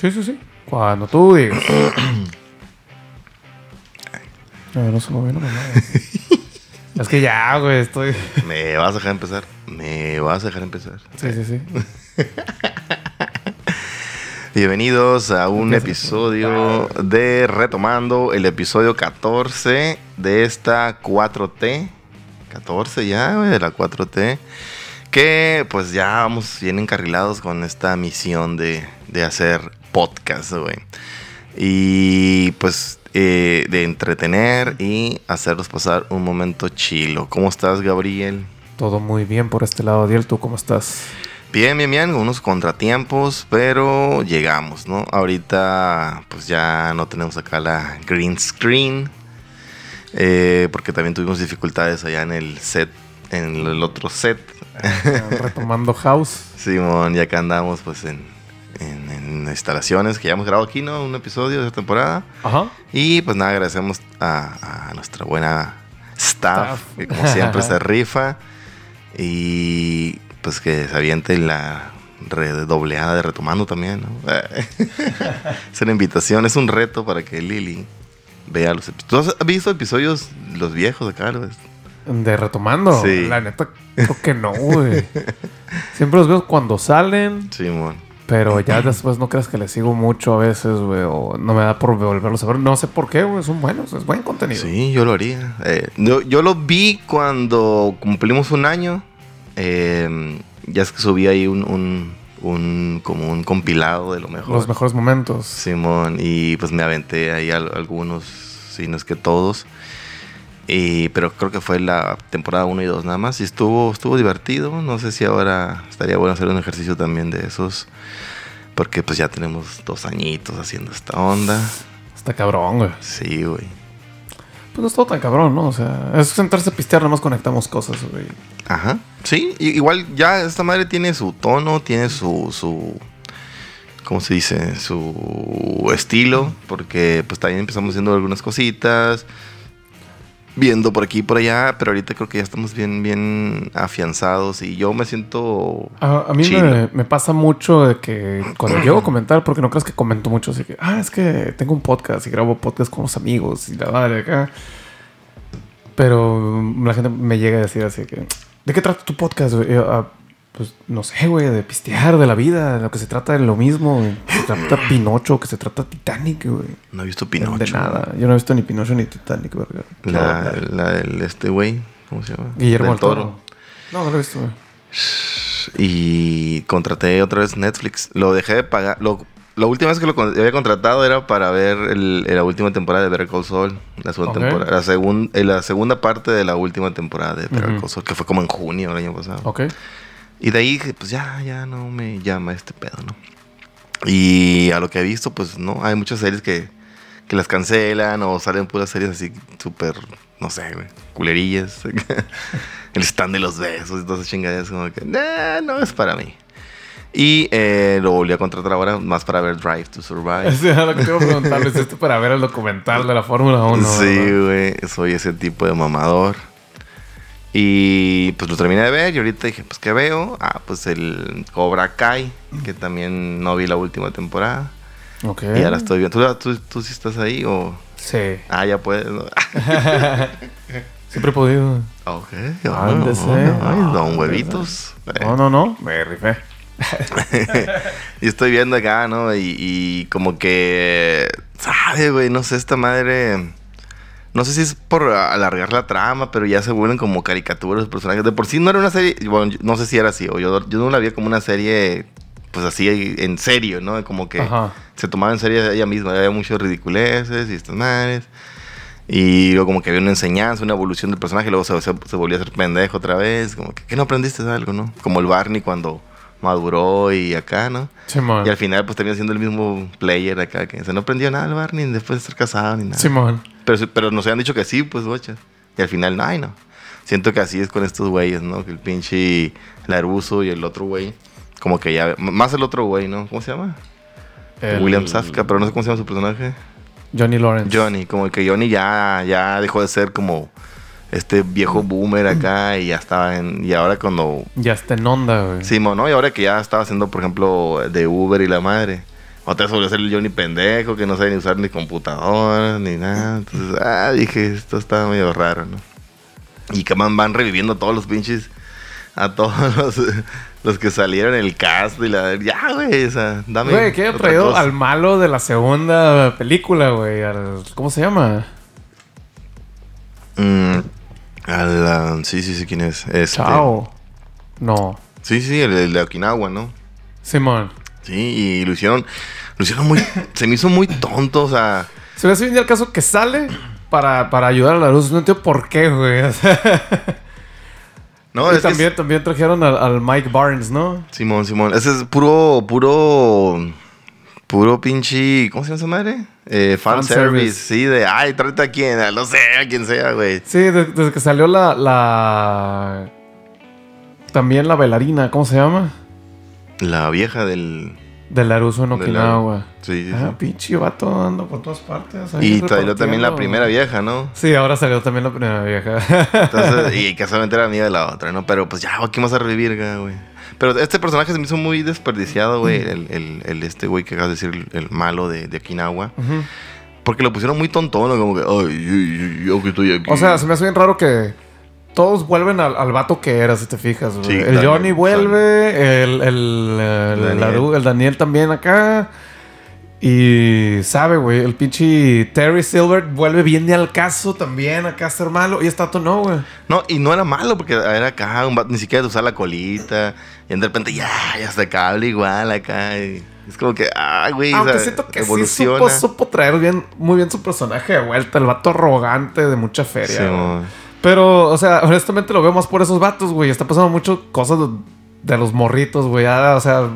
Sí, sí, sí. Cuando tú digas. no, no se me viene nada. es que ya, güey, estoy. ¿Me vas a dejar empezar? ¿Me vas a dejar empezar? Sí, sí, sí. Bienvenidos a un episodio de Retomando, el episodio 14 de esta 4T. 14 ya, güey, de la 4T. Que pues ya vamos bien encarrilados con esta misión de, de hacer podcast, güey. Y pues eh, de entretener y hacerlos pasar un momento chilo. ¿Cómo estás, Gabriel? Todo muy bien por este lado, Diel. ¿Tú cómo estás? Bien, bien, bien, unos contratiempos, pero llegamos, ¿no? Ahorita pues ya no tenemos acá la green screen, eh, porque también tuvimos dificultades allá en el set, en el otro set. Retomando House. Simón, ya acá andamos pues en, en- en instalaciones que ya hemos grabado aquí, ¿no? Un episodio de esta temporada. Ajá. Y pues nada, agradecemos a, a nuestra buena staff, Staff. que como siempre se rifa. Y pues que se aviente la redobleada de retomando también, ¿no? es una invitación, es un reto para que Lili vea los episodios. ¿Tú has visto episodios los viejos acá? Luis? De retomando. Sí. La neta, creo que no, güey. Siempre los veo cuando salen, Simón. Pero ya después no creas que les sigo mucho a veces, güey. O no me da por volverlos a ver. No sé por qué, güey. Son buenos, es buen contenido. Sí, yo lo haría. Eh, yo, yo lo vi cuando cumplimos un año. Eh, ya es que subí ahí un, un, un- como un compilado de lo mejor. Los mejores momentos. Simón, y pues me aventé ahí al- algunos, si no es que todos. Y, pero creo que fue la temporada 1 y 2 nada más. Y estuvo, estuvo divertido. No sé si ahora estaría bueno hacer un ejercicio también de esos. Porque pues ya tenemos dos añitos haciendo esta onda. Está cabrón, güey. Sí, güey. Pues no es todo tan cabrón, ¿no? O sea, es sentarse a pistear, nada más conectamos cosas, güey. Ajá. Sí, igual ya esta madre tiene su tono, tiene su, su ¿cómo se dice? Su estilo, porque pues también empezamos haciendo algunas cositas, viendo por aquí y por allá, pero ahorita creo que ya estamos bien, bien afianzados y yo me siento... A, a mí me, me pasa mucho de que cuando llego a comentar, porque no creas que comento mucho, así que, ah, es que tengo un podcast y grabo podcast con los amigos y la madre acá. Pero la gente me llega a decir así que, ¿de qué trata tu podcast? güey?" Y yo, "Ah, pues no sé, güey, de pistear, de la vida, de lo que se trata de lo mismo, güey. Se trata Pinocho, que se trata Titanic, güey. No he visto De Pinocho. nada. Yo no he visto ni Pinocho ni Titanic, verga. La, la del este güey, ¿cómo se llama? Guillermo Del Toro. No, no lo he visto, güey. Y contraté otra vez Netflix. Lo dejé de pagar. Lo, la última vez que lo había contratado era para ver el- la última temporada de Better Call Saul. La segunda, temporada, la, segun- eh, la segunda parte de la última temporada de Better. Call Saul, que fue como en junio del año pasado. Ok. Y de ahí dije, pues ya, ya no me llama este pedo, ¿no? Y a lo que he visto, pues no, hay muchas series que, que las cancelan o salen puras series así súper, no sé, culerillas. El stand de los besos y todas esas chingaderas, como que, nah, no es para mí. Y eh, lo volví a contratar ahora más para ver Drive to Survive. Era lo que te iba a preguntar. ¿Lo hiciste para ver el documental de la Fórmula 1? sí, güey, soy ese tipo de mamador. Y pues lo terminé de ver y ahorita dije, pues ¿qué veo? Ah, pues el Cobra Kai, que también no vi la última temporada. Ok. Y ahora estoy viendo. ¿Tú, tú, tú sí estás ahí o...? Sí. Ah, ya puedes. Siempre he podido. ok. Ándese. Ay, don Huevitos. No, no, no. Me rifé. y estoy viendo acá, ¿no? Y, y como que... ¿Sabe, güey? No sé, esta madre... No sé si es por alargar la trama, pero ya se vuelven como caricaturas los personajes. De por sí no era una serie... Bueno, no sé si era así. O yo, yo no la vi como una serie... Pues así, en serio, ¿no? Como que Ajá. se tomaba en serio ella misma. Había muchos ridiculeces y estas madres. Y luego como que había una enseñanza, una evolución del personaje. Luego se, se, se volvía a ser pendejo otra vez. Como que, ¿qué no aprendiste algo, no? Como el Barney cuando maduró y acá, ¿no? Simón. Y al final pues termina siendo el mismo player acá. Que se no aprendió nada el Barney después de estar casado ni nada. Simón. Pero, pero nos habían dicho que sí, pues, bocha. Y al final, no, ay, no. Siento que así es con estos güeyes, ¿no? Que el pinche Laruso y el otro güey. Como que ya... Más el otro güey, ¿no? ¿Cómo se llama? El- William Safka, pero no sé cómo se llama su personaje. Johnny Lawrence. Johnny, como que Johnny ya, ya dejó de ser como este viejo boomer acá y ya estaba en... Y ahora cuando... Ya está en onda, güey. Simón, ¿no? Y ahora que ya estaba haciendo, por ejemplo, de Uber y la madre. Otra vez volvió a ser el Johnny pendejo, que no sabe ni usar ni computadora, ni nada. Entonces, ah, dije, esto está medio raro, ¿no? Y que man, van reviviendo todos los pinches, a todos los, los que salieron en el cast y la... Ya, güey, o sea, dame Güey, que haya traído cosa. al malo de la segunda película, güey. al- ¿Cómo se llama? Mm, al, sí, sí, sí, ¿quién es? Este, Chao. No. Sí, sí, el, el de Okinawa, ¿no? Simón. Sí, y lo hicieron, lo hicieron muy, se me hizo muy tonto, o sea, Se me hace bien el caso que sale para, para ayudar a la luz. No entiendo por qué, güey. O sea, no, y es que también, también trajeron al, al Mike Barnes, ¿no? Simón, Simón, ese es puro, puro, puro pinche, ¿cómo se llama esa madre? Eh, fan, Fan service. service. sí, de, ay, tráete a quien, no sé, a quien sea, güey. Sí, de- desde que salió la, la... También la bailarina, ¿cómo se llama? La vieja del, De Laruso en del- Okinawa. sí, sí, sí. Ah, pinche vato anda por todas partes. ahí Y salió también la repartiendo. primera vieja, ¿no? Sí, ahora salió también la primera vieja. Entonces, y casualmente era amiga de la otra, ¿no? Pero pues ya, ¿qué vas a revivir, güey? Pero este personaje se me hizo muy desperdiciado, güey. El, el, el este güey que acabas de decir, el, malo de, de Okinawa. Porque lo pusieron muy tontón, ¿no? Como que, ay, yo, yo- yo que estoy aquí. O sea, se me hace bien raro que todos vuelven al, al vato que era, si te fijas. Sí, el Daniel, Johnny vuelve, el, el, el, Daniel. Laru- el Daniel también acá. Y sabe, güey, el pinche Terry Silver vuelve bien de al caso también acá a ser malo. Y este vato no, güey. No, y no era malo porque era acá, un vato, ni siquiera de usar la colita. Y de repente, ya, ya está cable igual acá. y es como que, ay, güey, Aunque siento que sí evoluciona. supo, supo traer bien, muy bien su personaje de vuelta. El vato arrogante de mucha feria. Sí. Pero, o sea, honestamente lo veo más por esos vatos, güey. Está pasando mucho cosas de, los morritos, güey. Ya, o sea,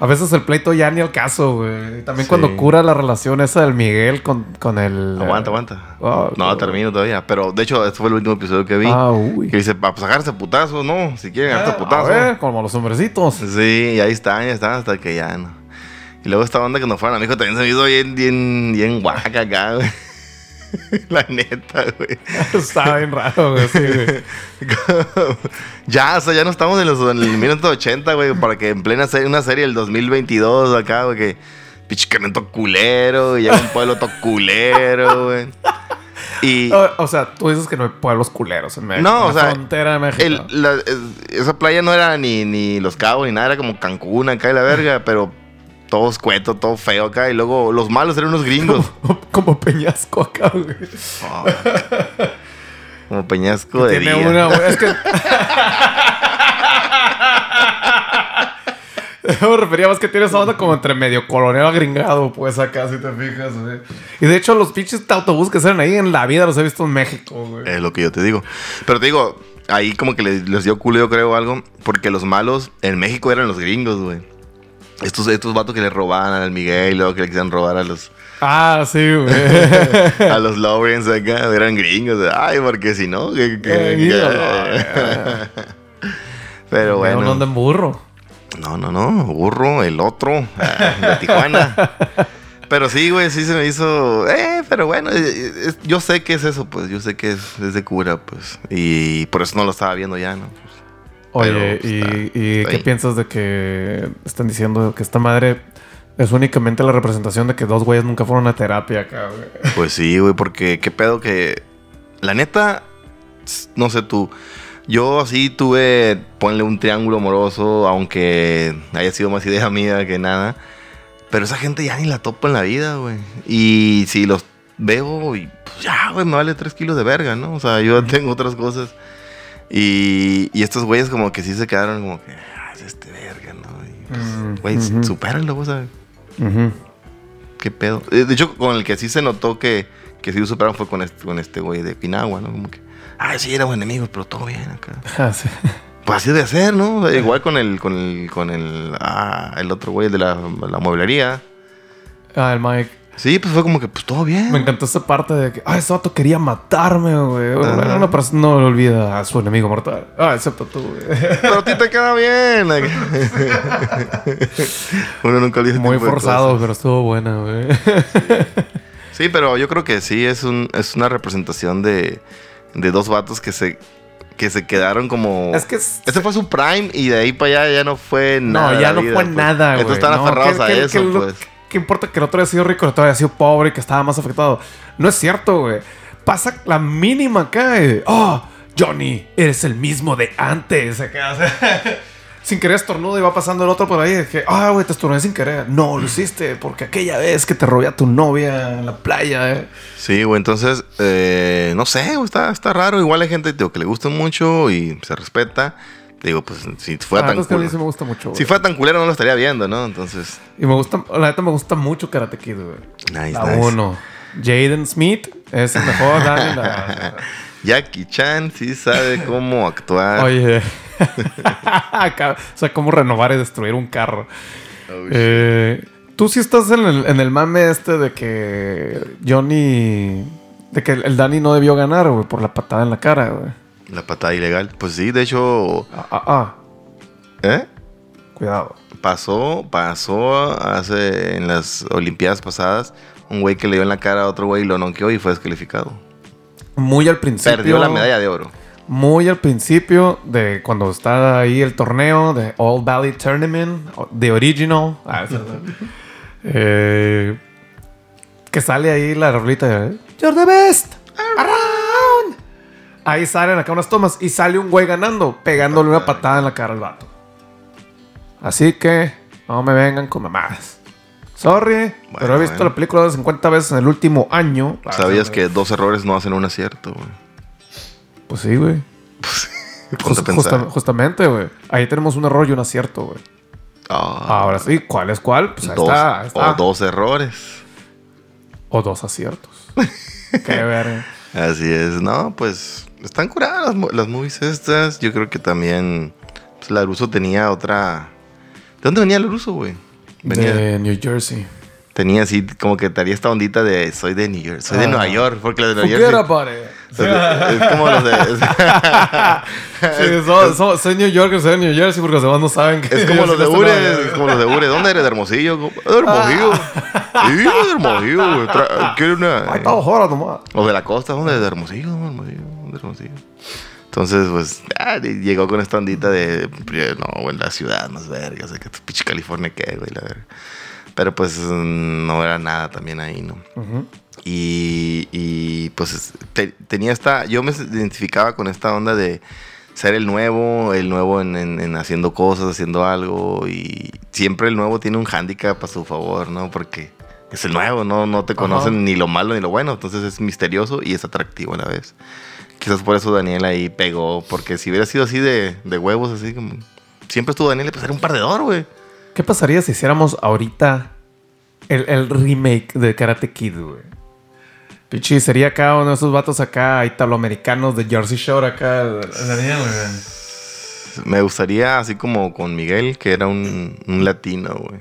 a veces el pleito ya ni al caso, güey. También Sí. cuando cura la relación esa del Miguel con, con el... Aguanta, eh, aguanta. oh, no, termino todavía. Pero de hecho, este fue el último episodio que vi. Ah, uy. Que dice, para pues, agarrarse putazos, ¿no? Si quieren agarrarse a Ah, a putazos. ver, como los hombrecitos. Sí, y ahí están, ya están, hasta que ya no. Y luego esta onda que nos fueron a mi hijo también se me hizo bien, bien, bien guaca acá, güey. La neta, güey. Está bien raro, güey. Sí, güey. ya, o sea, ya no estamos en los en el 1980, güey, para que en plena serie, una serie del 2022 acá, güey, que pinche culero, y llega un pueblo todo culero, güey. Y O, o sea, tú dices que no hay pueblos culeros en México. No, en o sea, frontera de México. el- la- es- esa playa no era ni, ni Los Cabos ni nada, era como Cancún acá y la verga, pero todo escueto, todo feo acá, y luego los malos eran unos gringos. como, como Peñasco acá, güey. Oh, como Peñasco de Tiene día. una, güey. Es que. Me refería más que tiene esa onda como entre medio colonial agringado, pues acá, si te fijas, güey. Y de hecho, los pinches autobús que salen ahí en la vida los he visto en México, güey. Es lo que yo te digo. Pero te digo, ahí como que les, les dio culo, yo creo, algo. Porque los malos en México eran los gringos, güey. Estos, estos vatos que le robaban al Miguel, y luego que le quisieran robar a los, Ah, sí, güey. a los Lawrence acá, eran gringos. Ay, porque si no, que- que- Eh, que- Pero bueno. No andan burro. No, no, no. Burro, el otro, ah, de Tijuana. Pero sí, güey, sí se me hizo. Eh, pero bueno, eh, yo sé que es eso, pues. Yo sé que es, es de cura, pues. Y por eso no lo estaba viendo ya, ¿no? Oye, Pero, pues, ¿y, está- y está qué ahí. piensas de que están diciendo que esta madre es únicamente la representación de que dos güeyes nunca fueron a terapia acá, güey? Pues sí, güey, porque qué pedo que. La neta, no sé tú. Yo así tuve, ponle un triángulo amoroso, aunque haya sido más idea mía que nada. Pero esa gente ya ni la topo en la vida, güey. Y si los veo, y pues ya, güey, me vale tres kilos de verga, ¿no? O sea, yo tengo otras cosas. Y, y estos güeyes como que sí se quedaron como que, ah, es este verga, ¿no? Pues, Mm, güey, supéralo, o sea, Ujú. ¿Qué pedo? Eh, De hecho, con el que sí se notó que, que sí lo superaron fue con este, con este güey de Pinagua, ¿no? Como que, ay, sí, éramos enemigos, pero todo bien acá. Ah, sí. Pues así debe ser, ¿no? O sea, Igual con el, con el, con el, ah, el otro güey de la, la mueblería. Ah, el Mike. Sí, pues fue como que, pues todo bien. Me encantó esa parte de que, ah, ese vato quería matarme, güey. Bueno, una persona no olvida a su enemigo mortal. Ah, excepto tú, güey. Pero a ti te queda bien. Uno nunca olvida Muy forzado, pero estuvo buena, güey. Sí, pero yo creo que sí es, un, es una representación de, de dos vatos que se, que se quedaron como... Es que es- Ese fue su prime y de ahí para allá ya no fue nada. No, ya no vida, fue pues. nada, güey. Entonces están No, aferrados que- a que- eso, que pues. ¿Qué importa que el otro haya sido rico, el otro haya sido pobre que estaba más afectado? No es cierto, güey. Pasa la mínima acá. y, Oh, Johnny, eres el mismo de antes. Acá, sin querer estornudo y va pasando el otro por ahí. Que, ah, güey, te estornudé sin querer. No, lo hiciste porque aquella vez que te robé a tu novia en la playa. eh. Sí, güey, entonces, eh, no sé, está, está raro. Igual hay gente que le gusta mucho y se respeta. Digo, pues si fuera La tan es que culero, sí me gusta mucho. si fuera tan culero no lo estaría viendo, ¿no? Entonces, Y me gusta, la neta me gusta mucho Karate Kid, güey. nice, La nice. uno. Jaden Smith es el mejor la- Jackie Chan sí sabe cómo actuar. Oye. O sea, cómo renovar y destruir un carro. Oh. Eh, Tú sí estás en el, en el mame este de que Johnny... De que el Dani no debió ganar, güey, por la patada en la cara, güey. La patada ilegal. Pues sí, de hecho, Ah, ah, ah. ¿eh? Cuidado. Pasó, pasó hace en las Olimpiadas pasadas un güey que le dio en la cara a otro güey y lo noqueó y fue descalificado. Muy al principio... Perdió la medalla de oro. Muy al principio de cuando está ahí el torneo de All Valley Tournament, The Original. Ah, esa- eh, que sale ahí la rolita de You're the best around. Ahí salen acá unas tomas y sale un güey ganando, pegándole una patada en la cara al vato. Así que no me vengan con mamadas. Sorry, pero he visto bueno. la película 50 veces en el último año. ¿Sabías que dos errores no hacen un acierto, güey? Pues sí, güey. Just- justa- justamente, güey. Ahí tenemos un error y un acierto, güey. Ah, Ahora sí, ¿cuál es cuál? Pues ahí dos, está, ahí está. O dos errores. O dos aciertos. Qué verga. Así es. No, pues están curadas las, las movies estas. Yo creo que también pues, la Russo tenía otra... ¿De dónde venía el Russo, güey? Venía, De New Jersey. Tenía así como que tenía esta ondita de soy de New York, soy de Ah. Nueva York, porque los de Nueva York... sí- es como los de... Sí, so- so- soy New Yorker, soy de New Jersey porque los demás no saben que Es como los de soy Ure, es como los de Ure. ¿Dónde eres? ¿De Hermosillo? ¿De Hermosillo? Sí, de Hermosillo, güey. ¿Quiere una...? Ahí está horas nomás. Los de la costa, ¿dónde? De Hermosillo, de Hermosillo, de Hermosillo. Entonces, pues, ah, llegó con esta ondita de, no, güey, la ciudad más verga, o sea, que pinche California qué, güey, la verga. Pero pues no era nada también ahí, ¿no? Ujú. Y, y, pues te- tenía esta, yo me identificaba con esta onda de ser el nuevo, el nuevo en, en- en haciendo cosas, haciendo algo y siempre el nuevo tiene un hándicap a su favor, ¿no? Porque es el nuevo, no, no te conocen ni lo malo ni lo bueno, entonces es misterioso y es atractivo a la vez. Quizás por eso Daniel ahí pegó, porque si hubiera sido así de, de huevos, así como... Siempre estuvo Daniel, pues era un perdedor, güey. ¿Qué pasaría si hiciéramos ahorita el, el remake de Karate Kid, güey? Pichi, sería acá uno de esos vatos acá italoamericanos de Jersey Shore acá. el- el Daniel, güey. Me gustaría, así como con Miguel, que era un, un latino, güey.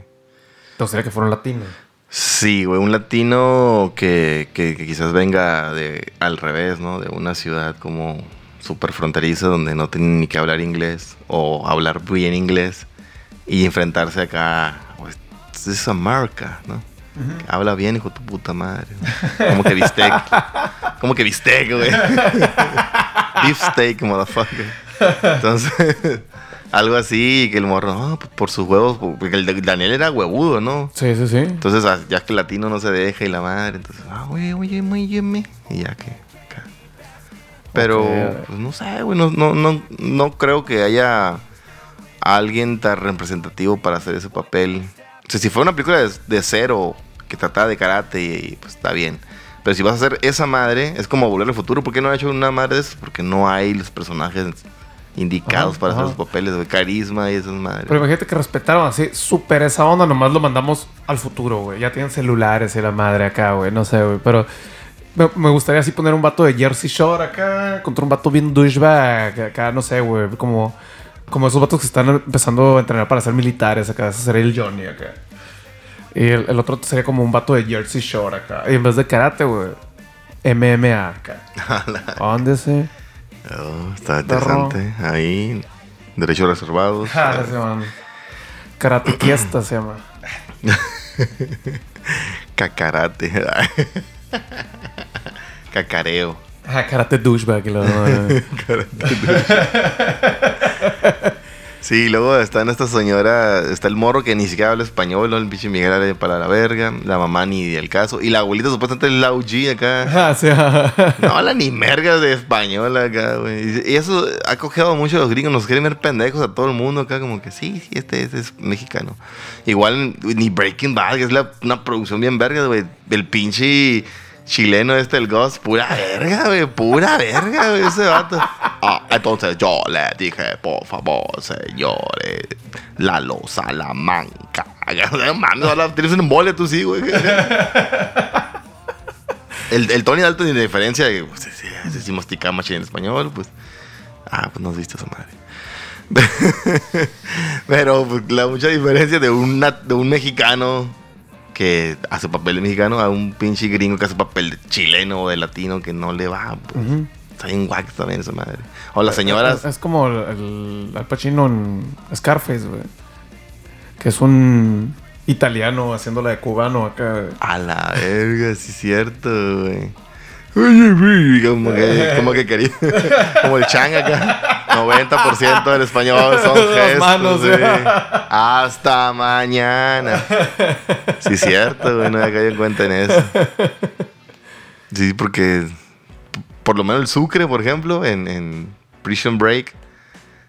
¿Te gustaría que fuera un latino? Sí, güey, un latino que, que- que quizás venga de al revés, ¿no? De una ciudad como súper fronteriza donde no tienen ni que hablar inglés o hablar bien inglés y enfrentarse acá, pues, this is America, ¿no? Habla bien, hijo de tu puta madre. ¿no? Como que bistec. Como que bistec, güey. Beef steak, motherfucker. Entonces, algo así, y que el morro, no, pues, por sus huevos, porque el Daniel era huevudo, ¿no? Sí, sí, sí. Entonces, ah, ya que el latino no se deja y la madre, entonces, ah, oye, oye, óyeme. Y ya que. acá. Pero, pues no sé, güey, no, no, no, no creo que haya alguien tan representativo para hacer ese papel. O sea, si fuera una película de, de cero que tratara de karate, y, pues está bien. Pero si vas a hacer esa madre, es como volver al futuro. ¿Por qué no ha hecho una madre de esas? Porque no hay los personajes indicados Ajá, para ajá. hacer esos papeles de carisma y esas madres. Pero imagínate que respetaron así súper esa onda, nomás lo mandamos al futuro, güey. Ya tienen celulares y la madre acá, güey. No sé, güey. Pero me, me gustaría así poner un vato de Jersey Shore acá contra un vato bien douchebag acá, no sé, güey. Como, como esos vatos que están empezando a entrenar para ser militares acá. Ese sería el Johnny acá. Y el, el otro sería como un vato de Jersey Shore acá. Y en vez de karate, güey. MMA acá. ¿Dónde se? Oh, está interesante. Ahí, derechos reservados. Ah, se llaman. Karate se llama. Cacarate. Cacareo. Ah, karate douchebag. y lo- Sí, luego está en esta señora, está el morro que ni siquiera habla español, ¿no? el pinche Miguel habla para la verga, la mamá ni del caso, y la abuelita supuestamente es la OG acá. Ah, sí. No habla ni mergas de español acá, güey. Y eso ha cogido mucho a los gringos, nos quieren ver pendejos a todo el mundo acá, como que sí, sí, este, este es mexicano. Igual ni Breaking Bad, que es la- una producción bien verga, güey. El pinche chileno este, el Ghost, pura verga, güey, pura verga, güey, ese vato. Ah, entonces yo le dije, por favor, señores, Lalo Salamanca. No mames, ahora tienes un embole tú sí, güey. El, el Tony Dalton, de diferencia, pues, sí, sí, en español, pues. Ah, pues no has visto esa madre. Pero pues, la mucha diferencia de, una, de un mexicano que hace papel de mexicano a un pinche gringo que hace papel de chileno o de latino que no le va. Pues. Está bien guac también esa madre. O las señoras. Es, es como el, el Al Pacino en Scarface, güey. Que es un italiano haciéndola de cubano acá. A la verga, sí es cierto, güey. Como que, como que quería. Como el chang acá. 90% del español son gestos. manos. Hasta mañana. Sí, es cierto, güey. No había caído en cuenta en eso. Sí, porque. Por lo menos el Sucre, por ejemplo, en, en Prison Break.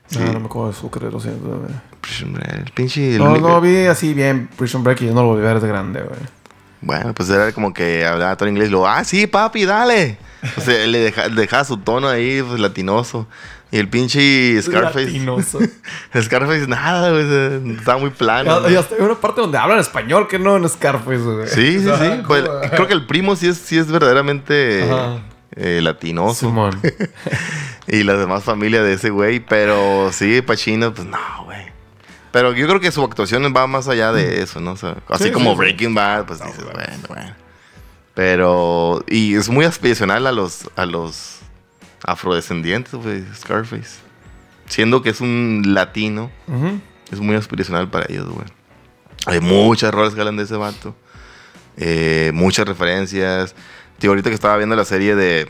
Sí. No, no me acuerdo de Sucre, lo siento, güey. Prison Break. El pinche. el No, único- no, vi así bien Prison Break y yo no lo volví a ver de grande, güey. Bueno, pues era como que hablaba todo en inglés y luego, ah, sí, papi, dale. O sea, le deja- dejaba su tono ahí, pues, latinoso. Y el pinche Scarface. Latinoso. Scarface, nada, güey. Estaba muy plano. Y ¿no? hasta hay una parte donde hablan español que no en Scarface, güey. Sí, sí, O sí. Pues, creo que el primo sí es, sí es verdaderamente eh, latinoso. Simón. Y la demás familia de ese güey. Pero sí, Pacino, pues no, güey. Pero yo creo que su actuación va más allá de eso, ¿no? O sea, así Sí, como sí. Breaking Bad, pues dices, bueno, bueno. Pero, y es muy aspiracional a los, a los afrodescendientes, güey, Scarface. Siendo que es un latino, es muy aspiracional para ellos, güey. Hay muchas roles que hablan de ese vato. Eh, muchas referencias. Tío, ahorita que estaba viendo la serie de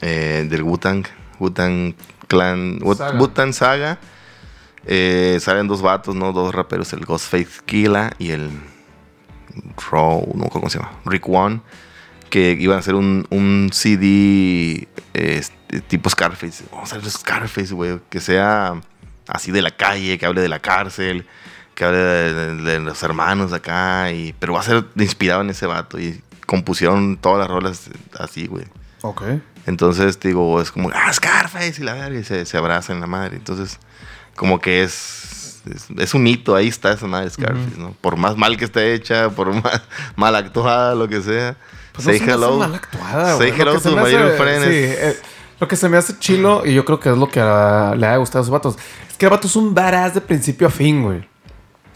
eh, del Wu-Tang, Wu-Tang Clan, Saga. Wu-Tang Saga, eh, salen dos vatos, ¿no? Dos raperos, el Ghostface Killa y el Raw, no cómo se llama, Rick One, que iban a hacer un, un CD este, tipo Scarface. Vamos a hacer Scarface, güey, que sea así de la calle, que hable de la cárcel, que hable de, de- de los hermanos acá, y, pero va a ser inspirado en ese vato. Y compusieron todas las rolas así, güey. Ok. Entonces, digo, es como, ah, Scarface y la verga, y se, se abrazan la madre. Entonces, como que es, es, es un hito, ahí está esa madre Scarface, ¿no? Por más mal que esté hecha, por más mal actuada, lo que sea. Pues say hello. mal actuada, Say hello que se to my hace- friend. Sí, eh, lo que se me hace chilo, y yo creo que es lo que a- le ha gustado a esos vatos, es que el vato es un badass de principio a fin, güey.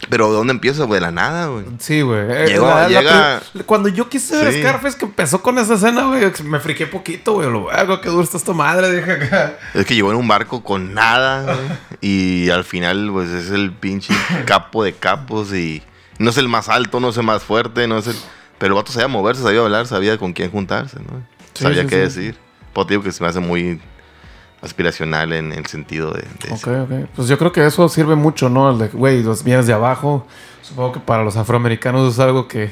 Pero ¿dónde empieza? güey? De la nada, güey. Sí, güey. Eh, Llegó- llega- pri- Cuando yo quise ver Sí. Scarface, que empezó con esa escena, güey, me friqué poquito, güey. Lo algo que duro está esta madre, dije acá. Es que llegó en un barco con nada, güey. Y al final, pues es el pinche capo de capos. Y no es el más alto, no es el más fuerte, no es el. Pero el vato sabía moverse, sabía hablar, sabía con quién juntarse, ¿no? Sí, sabía sí, qué decir. Pues digo que se me hace muy aspiracional en el sentido de. de Ok, ok. Pues yo creo que eso sirve mucho, ¿no? El de, güey, los bienes de abajo. Supongo que para los afroamericanos es algo que,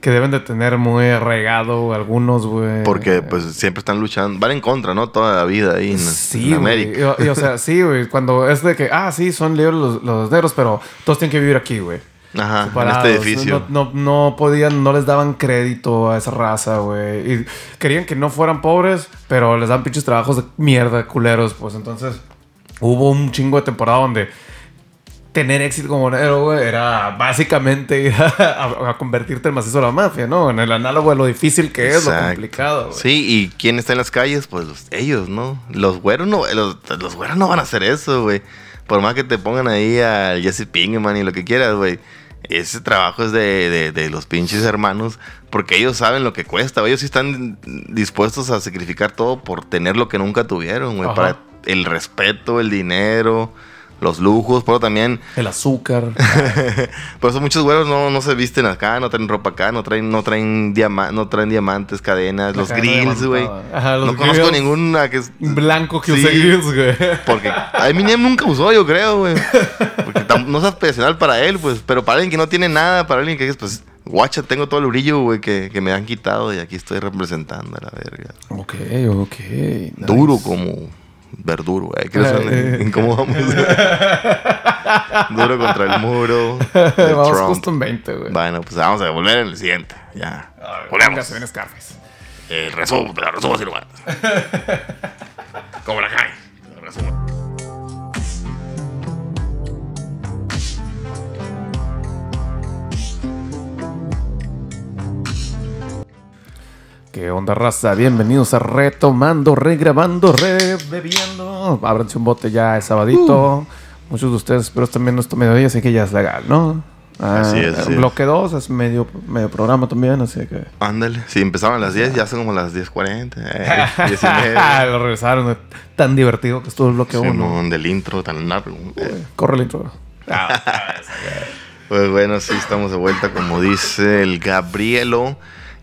que deben de tener muy arraigado algunos, güey. Porque pues siempre están luchando, van en contra, ¿no? Toda la vida ahí en, Sí, en. América. Y, y, o sea, sí, güey. Cuando es de que, ah, sí, son libres los, los negros, pero todos tienen que vivir aquí, güey. Ajá, en este edificio. No, no, no podían, no les daban crédito a esa raza, güey. Y querían que no fueran pobres, pero les dan pinches trabajos de mierda, culeros. Pues entonces hubo un chingo de temporada donde tener éxito como negro, güey, era básicamente ir a, convertirte en macizo de la mafia, ¿no? En el análogo de lo difícil que es, lo complicado, güey. Sí, y quién está en las calles, pues los- ellos, ¿no? Los güeros no, los, los güeros no van a hacer eso, güey. Por más que te pongan ahí al Jesse Pinkman y lo que quieras, güey. Ese trabajo es de, de- de los pinches hermanos, porque ellos saben lo que cuesta. Ellos sí están dispuestos a sacrificar todo por tener lo que nunca tuvieron, güey. Para el respeto, el dinero. Los lujos, pero también El azúcar. por eso muchos güeros no, no se visten acá, no traen ropa acá, no traen, no traen, diama- no traen diamantes, cadenas, La los grills, güey. No conozco ninguna que es... Blanco que Sí. use grills, güey. Porque a Eminem nunca usó, yo creo, güey. Porque no es aspiracional para él, pues. Pero para alguien que no tiene nada, para alguien que es, pues, guacha, tengo todo el brillo, güey, que, que me han quitado y aquí estoy representando a la verga. Ok, ok. nice. Duro como verduro, güey. ¿Qué Ah, son? eh. ¿En cómo vamos? Duro contra el muro. Vamos Trump. justo en 20, güey. Bueno, pues vamos a volver en el siguiente. Ya. Volvemos. se viene Scarface. El resumen, la resumo así nomás. Como la cae. El resumen. ¿Qué onda, raza? Bienvenidos a Retomando, Regrabando, Rebebiendo. Ábranse un bote ya, es sabadito. Uh. Muchos de ustedes, pero también nuestro mediodía, así que ya es legal, ¿no? Ah, Así es, así es. Bloque 2 es medio, medio programa también, así que... Ándale. Si empezaban a las 10, ya son como las 10.40. Eh, 10 y media. Lo regresaron. eh. Tan divertido que estuvo el bloque 1. Simón, del intro tan largo. Eh, Corre el intro. Pues bueno, sí, estamos de vuelta, como dice el Gabrielo.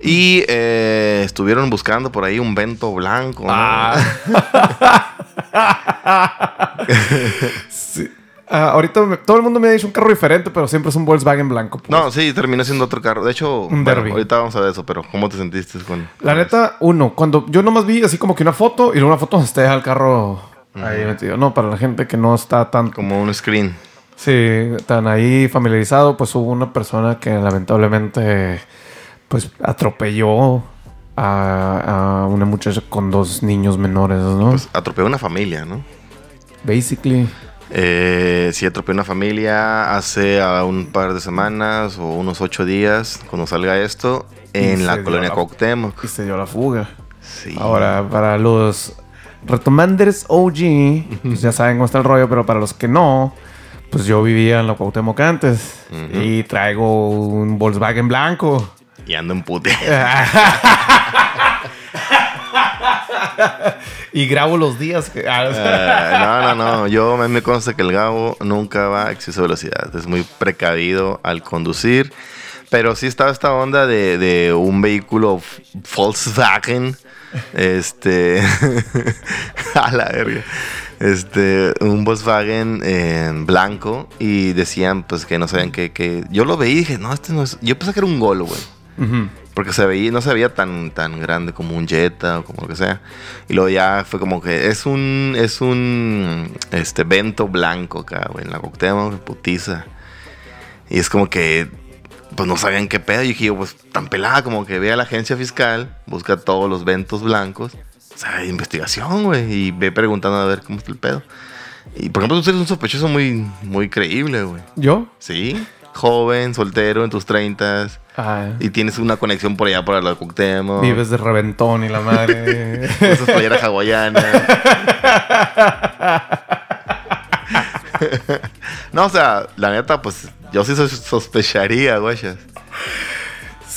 Y eh, estuvieron buscando por ahí un vento blanco. ¿no? Ah. Sí. Ah, ahorita me- todo el mundo me ha dicho un carro diferente, pero siempre es un Volkswagen blanco. pues. No, sí, terminó siendo otro carro. De hecho, Un bueno, Derby. ahorita vamos a ver eso, pero ¿cómo te sentiste con...? La neta, uno, cuando yo nomás vi así como que una foto y luego una foto donde está el carro ahí metido. No, para la gente que no está tan, Como un screen. sí, tan ahí familiarizado, pues hubo una persona que lamentablemente pues atropelló a, a una muchacha con dos niños menores, ¿no? Pues atropelló una familia, ¿no? Basically. Eh, sí, atropelló una familia hace un par de semanas o unos ocho días, cuando salga esto, en la colonia la- Cuauhtémoc. Y se dio la fuga. Sí. Ahora, para los retomanders OG, pues ya saben cómo está el rollo, pero para los que no, pues yo vivía en la Cuauhtémoc antes y traigo un Volkswagen blanco. Y ando en pute. y grabo los días que... ah, Eh, no, no, no. Yo me, consta que el Gabo nunca va a exceso de velocidad. Es muy precavido al conducir. Pero sí estaba esta onda de, de un vehículo Volkswagen. Este. a la verga. Este, un Volkswagen en blanco. Y decían, pues, que no sabían que. que... Yo lo veí y dije, no, este no es. Yo pensé que era un gol, güey. Ujú. Porque se veía, no se veía tan, tan grande como un Jetta o como lo que sea. Y luego ya fue como que es un, es un este vento blanco acá, güey, en la Cuauhtémoc, putiza. Y es como que, pues no sabían qué pedo. Y dije yo, pues tan pelada como que ve a la agencia fiscal, busca todos los ventos blancos. O sea, investigación, güey. Y ve preguntando a ver cómo está el pedo. Y por ejemplo, tú eres un sospechoso muy, muy creíble, güey. ¿Yo? Sí. Joven, soltero, en tus treintas. Ah, Y tienes una conexión por allá por la Cuauhtémoc. Vives de reventón y la madre. Usas playera hawaiana. no, o sea, la neta, pues yo sí sos- sospecharía, güey.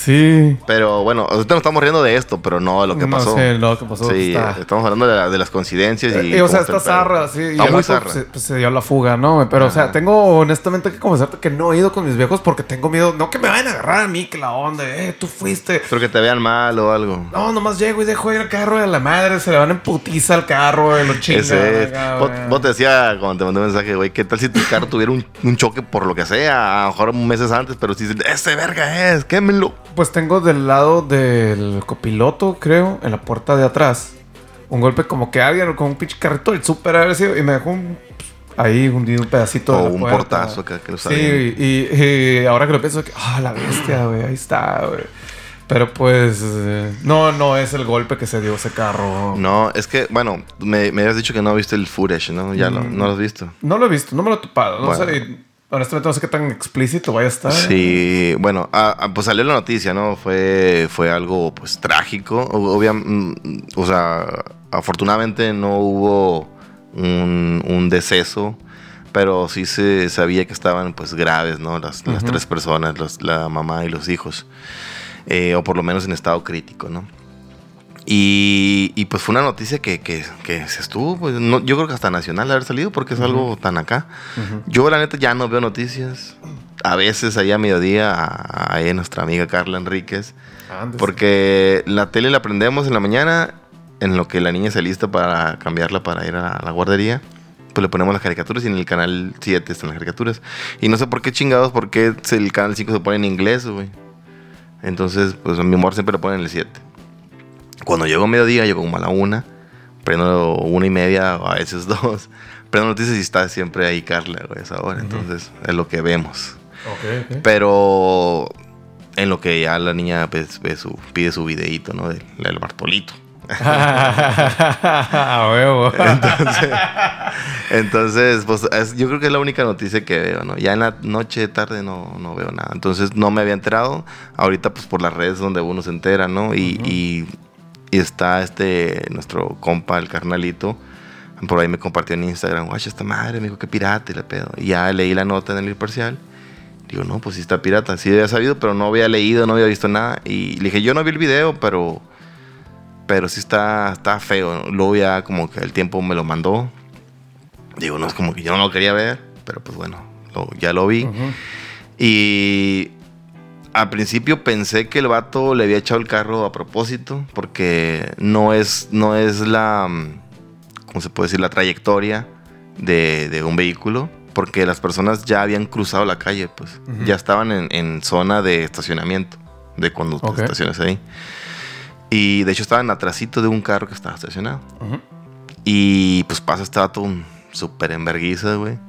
Sí. Pero bueno, ahorita nos estamos riendo de esto, pero no de lo que No pasó. sé lo que pasó. Sí, está- estamos hablando de, la- de las coincidencias y. Eh, o sea, está zarra, sí. y Está el muy zarra. Se, pues, se dio la fuga, ¿no? Pero, o sea, tengo honestamente que confesarte que no he ido con mis viejos porque tengo miedo. No que me vayan a agarrar a mí, que la onda. Eh, tú fuiste. Pero que te vean mal o algo. No, nomás llego y dejo ir el carro de la madre. Se le van en putiza al carro, y lo chingan. Ese es. Vos, vos te decía cuando te mandé un mensaje, güey, ¿qué tal si tu carro tuviera un, un choque por lo que sea? A lo mejor meses antes, pero si ese verga es, quémelo. Pues tengo del lado del copiloto, creo, en la puerta de atrás, un golpe como que alguien con un pinche carrito del súper haber sido y me dejó un, ahí hundido un pedacito O de la un puerta. portazo acá que lo Sí, sabía. y, y ahora que lo pienso, que, ah, la bestia, güey, ahí está, güey. Pero pues, eh, no, no es el golpe que se dio ese carro. No, es que, bueno, me, me habías dicho que no viste el footage, ¿no? Ya lo, Mm. no lo has visto. No lo he visto, no me lo he topado. No Bueno. sé, honestamente no sé qué tan explícito vaya a estar. Sí, bueno, ah, ah, pues salió la noticia, ¿no? Fue, fue algo, pues, trágico. Obviamente, o sea, afortunadamente no hubo un, un deceso, pero sí se sabía que estaban, pues, graves, ¿no? Las, tres personas, los- la mamá y los hijos. Eh, o por lo menos en estado crítico, ¿no? Y, y, pues fue una noticia que, que, que se estuvo, pues, no, yo creo que hasta nacional haber salido porque es algo tan acá. Yo la neta ya no veo noticias. A veces ahí a mediodía, ahí nuestra amiga Carla Enríquez. porque la tele la prendemos en la mañana, en lo que la niña se lista para cambiarla para ir a la guardería. Pues le ponemos las caricaturas y en el canal 7 están las caricaturas. Y no sé por qué chingados, porque el canal 5 se pone en inglés, güey. Entonces, pues mi amor siempre lo pone en el 7. Cuando llego a mediodía, llego como a la una, prendo una y media, o a veces dos. Prendo noticias y está siempre ahí Carla, güey, esa hora. Entonces, es lo que vemos. Pero en lo que ya la niña pues, su, pide su videíto, ¿no? Del, del Bartolito. entonces, entonces, pues yo creo que es la única noticia que veo, ¿no? Ya en la noche, tarde no, no veo nada. Entonces no me había enterado. Ahorita, pues por las redes donde uno se entera, ¿no? y, y está este, nuestro compa, el carnalito. Por ahí me compartió en Instagram, guacha, esta madre, me dijo que pirata y le pedo. Y ya leí la nota en el parcial. Digo, no, pues sí está pirata. Sí había sabido, pero no había leído, no había visto nada. Y le dije, yo no vi el video, pero, pero sí está, está feo. Luego ya como que el tiempo me lo mandó. Digo, no es como que yo no lo quería ver, pero pues bueno, ya lo vi. Y al principio pensé que el vato le había echado el carro a propósito, porque no es, no es la, ¿cómo se puede decir? La trayectoria de, un vehículo, porque las personas ya habían cruzado la calle, pues ya estaban en, zona de estacionamiento, de cuando te estacionas ahí. Y de hecho estaban atrásito de un carro que estaba estacionado. Y pues pasa este vato súper enverguiza, güey.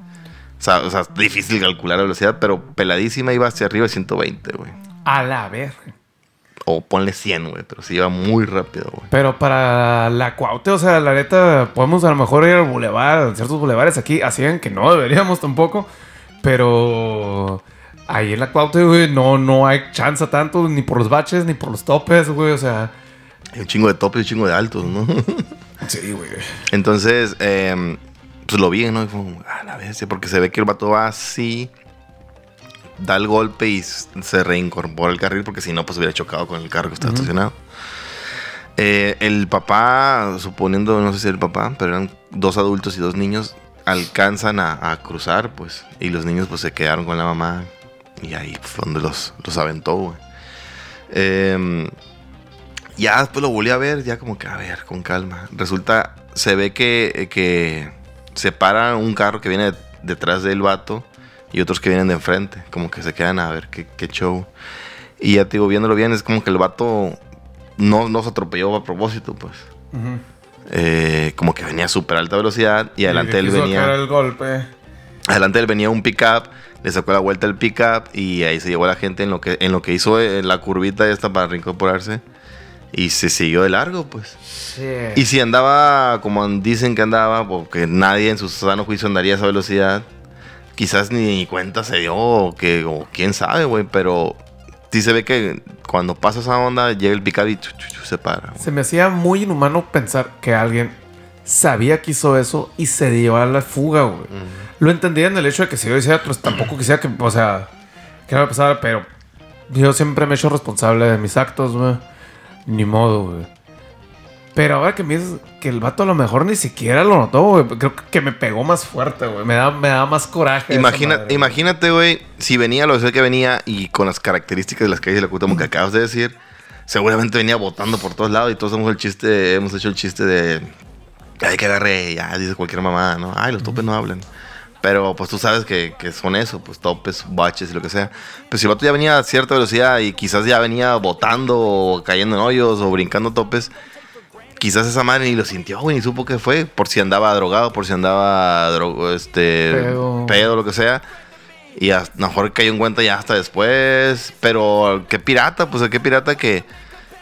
O sea, o sea, difícil calcular la velocidad, pero peladísima iba hacia arriba de 120, güey. A la verga. O ponle 100, güey, pero sí iba muy rápido, güey. Pero para la Cuaute, o sea, la neta, podemos a lo mejor ir al bulevar, ciertos bulevares aquí, así que no deberíamos tampoco, pero ahí en la Cuaute, güey, no, no hay chance tanto, ni por los baches, ni por los topes, güey, o sea... Hay un chingo de topes y un chingo de altos, ¿no? sí, güey. Entonces, eh, pues lo vi, ¿no? Y fue a la vez, porque se ve que el vato va así, da el golpe y se reincorpora el carril, porque si no, pues hubiera chocado con el carro que está estacionado. Eh, el papá, suponiendo, no sé si era el papá, pero eran dos adultos y dos niños, alcanzan a, cruzar, pues, y los niños, pues, se quedaron con la mamá, y ahí fue donde los, los aventó, güey. Em, ya después lo volví a ver, ya como que, a ver, con calma. Resulta, se ve que, que separa un carro que viene detrás del vato y otros que vienen de enfrente, como que se quedan a ver qué, show. Y ya te digo, viéndolo bien, es como que el vato no, no se atropelló a propósito, pues. Eh, como que venía a súper alta velocidad y adelante él venía. el golpe. Adelante él venía un pickup, le sacó la vuelta el pickup y ahí se llevó a la gente en lo que, en lo que hizo eh, la curvita esta para reincorporarse. Y se siguió de largo, pues. Y si andaba como dicen que andaba, porque nadie en su sano juicio andaría a esa velocidad, quizás ni cuenta se dio, o, que, o quién sabe, güey, pero sí se ve que cuando pasa esa onda, llega el picado y se para. Se me hacía muy inhumano pensar que alguien sabía que hizo eso y se dio a la fuga, güey. Lo entendía en el hecho de que si yo decía, pues tampoco quisiera que, o sea, que no me pasara, pero yo siempre me he hecho responsable de mis actos, güey. Ni modo, güey. Pero ahora que me dices que el vato a lo mejor ni siquiera lo notó, güey. Creo que me pegó más fuerte, güey. Me da, me da más coraje. imagínate, güey, si venía lo que venía y con las características de las calles de la como que acabas de decir, seguramente venía botando por todos lados y todos hemos el chiste, hemos hecho el chiste de. Ay, que agarré, ya, dice cualquier mamá, ¿no? Ay, los topes no hablan. Pero pues tú sabes que, que, son eso, pues topes, baches y lo que sea. Pues si el vato ya venía a cierta velocidad y quizás ya venía botando o cayendo en hoyos o brincando topes quizás esa madre ni lo sintió, güey, ni supo qué fue. Por si andaba drogado, por si andaba este, pedo. lo que sea. Y a lo mejor cayó en cuenta ya hasta después. Pero qué pirata, pues qué pirata que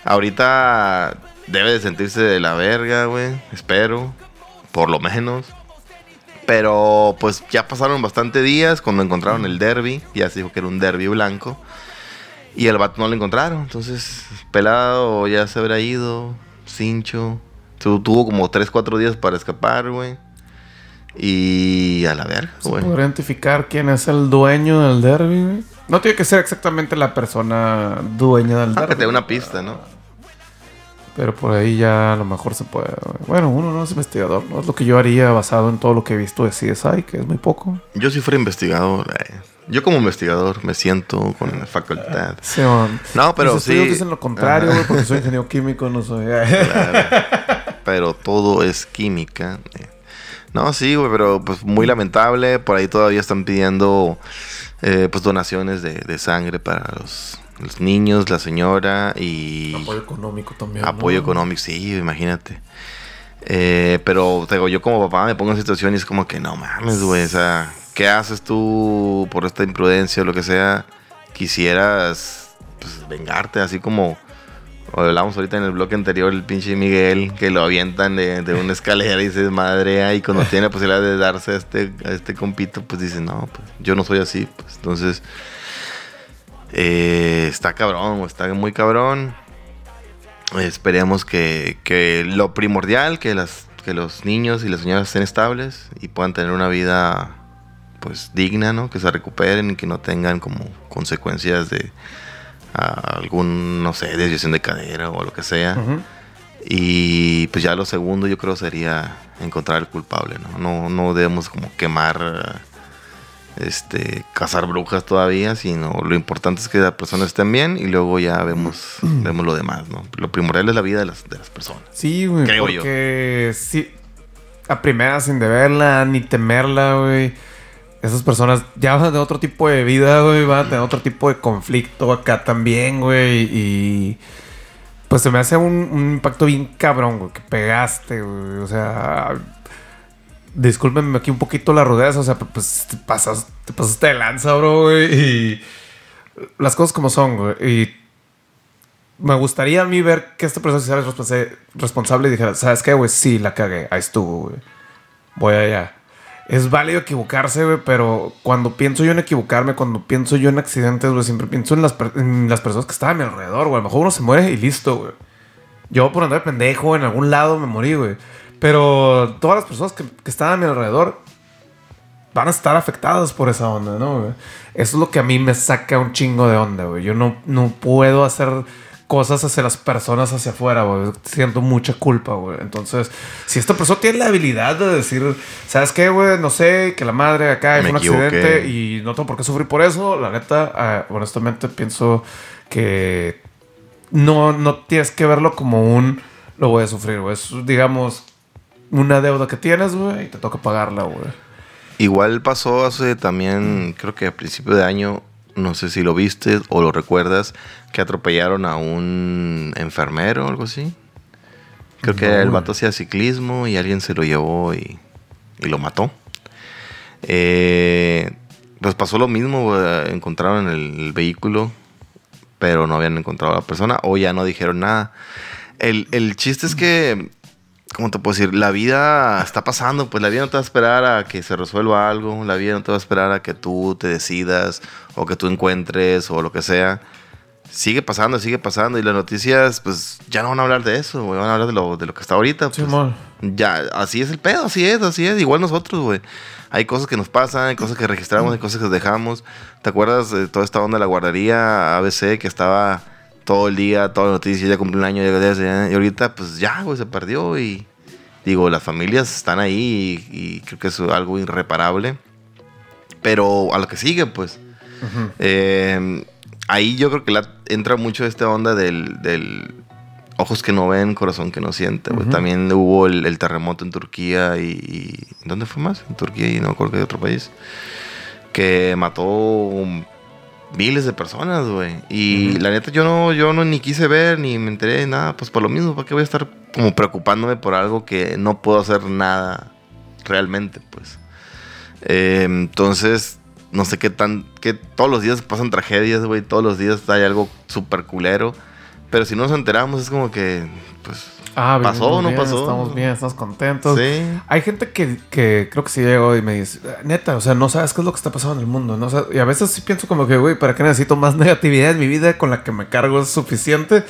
ahorita debe de sentirse de la verga, güey. Espero. Por lo menos. Pero pues ya pasaron bastante días cuando encontraron el derby. Ya se dijo que era un derby blanco. Y el vato no lo encontraron. Entonces, pelado ya se habrá ido. Cincho. Tuvo como 3, 4 días para escapar, güey. Y a la verga, güey. ¿Puede identificar quién es el dueño del derby, güey? No tiene que ser exactamente la persona dueña del ah, derby. que te dé una pista, ¿no? Pero por ahí ya a lo mejor se puede. Bueno, uno no es investigador, ¿no? Es lo que yo haría basado en todo lo que he visto de CSI, que es muy poco. Yo si fuera investigador, eh, yo como investigador me siento con la facultad. Sí. No, pero Mis sí. dicen lo contrario, güey, porque soy ingeniero químico, no soy. Claro. pero todo es química. eh. No, sí, güey, pero pues muy lamentable. Por ahí todavía están pidiendo eh, pues donaciones de, de sangre para los, los niños, la señora y Apoyo económico también. apoyo ¿no? económico. Sí, imagínate. Eh, pero te digo, yo como papá me pongo en situaciones como que no mames, güey. O sea, ¿qué haces tú por esta imprudencia o lo que sea? Quisieras pues, vengarte, así como hablamos ahorita en el bloque anterior, el pinche Miguel, que lo avientan de, de una escalera y se desmadrea. Y cuando tiene la posibilidad de darse a este, a este compito, pues dice, no, pues yo no soy así. Pues entonces, eh, está cabrón, está muy cabrón. Esperemos que, que lo primordial, que, las, que los niños y las señoras estén estables y puedan tener una vida pues digna, ¿no? Que se recuperen y que no tengan como consecuencias de algún, no sé, desviación de cadera o lo que sea. Y pues ya lo segundo yo creo sería encontrar al culpable, ¿no? No, no debemos como quemar, este, cazar brujas todavía, sino lo importante es que las personas estén bien y luego ya vemos, vemos lo demás, ¿no? Lo primordial es la vida de las, de las personas. Sí, güey. Creo yo. sí. A primera, sin deberla, ni temerla, güey. Esas personas ya van de otro tipo de vida, güey. Van a tener otro tipo de conflicto acá también, güey. Y. Pues se me hace un, un impacto bien cabrón, güey. Que pegaste, güey. O sea. Discúlpenme aquí un poquito la rudeza. O sea, pues te pasas, te pasaste de lanza, bro, güey. Y. Las cosas como son, güey. Y me gustaría a mí ver que esta persona se responsable y dijera, ¿sabes qué, güey? Sí, la cagué. Ahí estuvo, güey. Voy allá. Es válido equivocarse, güey, pero cuando pienso yo en equivocarme, cuando pienso yo en accidentes, güey, siempre pienso en las, en las personas que estaban a mi alrededor, güey. A lo mejor uno se muere y listo, güey. Yo por andar de pendejo en algún lado me morí, güey. Pero todas las personas que, que estaban a mi alrededor van a estar afectadas por esa onda, ¿no? güey? Eso es lo que a mí me saca un chingo de onda, güey. Yo no, no puedo hacer cosas hacia las personas hacia afuera, güey. Siento mucha culpa, güey. Entonces, si esta persona tiene la habilidad de decir, ¿sabes qué, güey? No sé, que la madre acá fue un equivoqué. accidente y no tengo por qué sufrir por eso, la neta, ah, honestamente pienso que no, no tienes que verlo como un lo voy a sufrir, güey. Es, digamos, una deuda que tienes, güey, y te toca pagarla, güey. Igual pasó hace también, creo que a principio de año, no sé si lo viste o lo recuerdas, que atropellaron a un enfermero o algo así. Creo que el vato hacía ciclismo y alguien se lo llevó y, y lo mató. Eh, pues pasó lo mismo, encontraron el, el vehículo, pero no habían encontrado a la persona o ya no dijeron nada. El, el chiste es que, ¿cómo te puedo decir? La vida está pasando, pues la vida no te va a esperar a que se resuelva algo, la vida no te va a esperar a que tú te decidas o que tú encuentres o lo que sea. Sigue pasando, sigue pasando y las noticias, pues ya no van a hablar de eso, güey, van a hablar de lo, de lo que está ahorita. Sí, pues. mon. Ya, así es el pedo, así es, así es. Igual nosotros, güey. Hay cosas que nos pasan, hay cosas que registramos, hay cosas que dejamos. ¿Te acuerdas de toda esta onda de la guardería ABC que estaba todo el día, todas las noticias, ya año, ya, ya, y ahorita pues ya, güey, se perdió y digo, las familias están ahí y, y creo que es algo irreparable. Pero a lo que sigue, pues. Eh, ahí yo creo que la- entra mucho esta onda del, del ojos que no ven, corazón que no siente. Ujú. También hubo el, el terremoto en Turquía y, y- ¿Dónde fue más? En Turquía y no acuerdo qué otro país. Que mató miles de personas, güey. Y la neta yo no, yo no ni quise ver ni me enteré de nada. Pues por lo mismo, ¿para qué voy a estar como preocupándome por algo que no puedo hacer nada realmente, pues? Eh, entonces, no sé qué tan. que todos los días pasan tragedias, güey. Todos los días hay algo súper culero. Pero si no nos enteramos, es como que. Pues. Ah, ¿Pasó o no bien, pasó? Estamos bien, estamos contentos. Sí. Hay gente que, que creo que sí llegó y me dice, neta, o sea, no sabes qué es lo que está pasando en el mundo, ¿no? O sea, y a veces sí pienso como que, güey, ¿para qué necesito más negatividad en mi vida con la que me cargo es suficiente?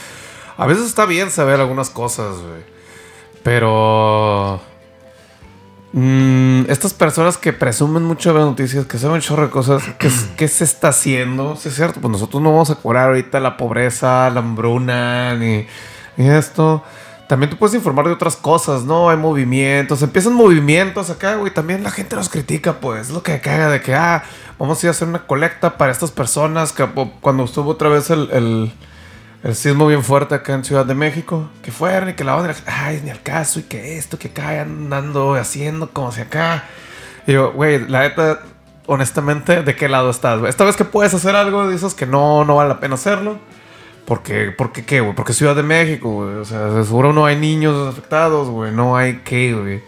A veces está bien saber algunas cosas, güey. Pero... mm, estas personas que presumen mucho de las noticias, que saben chorro de cosas, ¿qué, es- qué se está haciendo? Sí, es cierto, pues nosotros no vamos a curar ahorita la pobreza, la hambruna, ni y esto. También te puedes informar de otras cosas, ¿no? Hay movimientos, empiezan movimientos acá, güey. También la gente nos critica, pues. Es lo que caga de que, ah, vamos a ir a hacer una colecta para estas personas. Que cuando estuvo otra vez el, el, sismo bien fuerte acá en Ciudad de México, que fueron y que la otra, ay, ni al caso, y que esto, que acá andando haciendo como si acá. Y yo, güey, la neta, honestamente, ¿de qué lado estás, güey? Esta vez que puedes hacer algo, dices que no, no vale la pena hacerlo. Porque, porque qué, güey? Porque Ciudad de México, güey. O sea, seguro no hay niños afectados, güey. No hay qué, güey.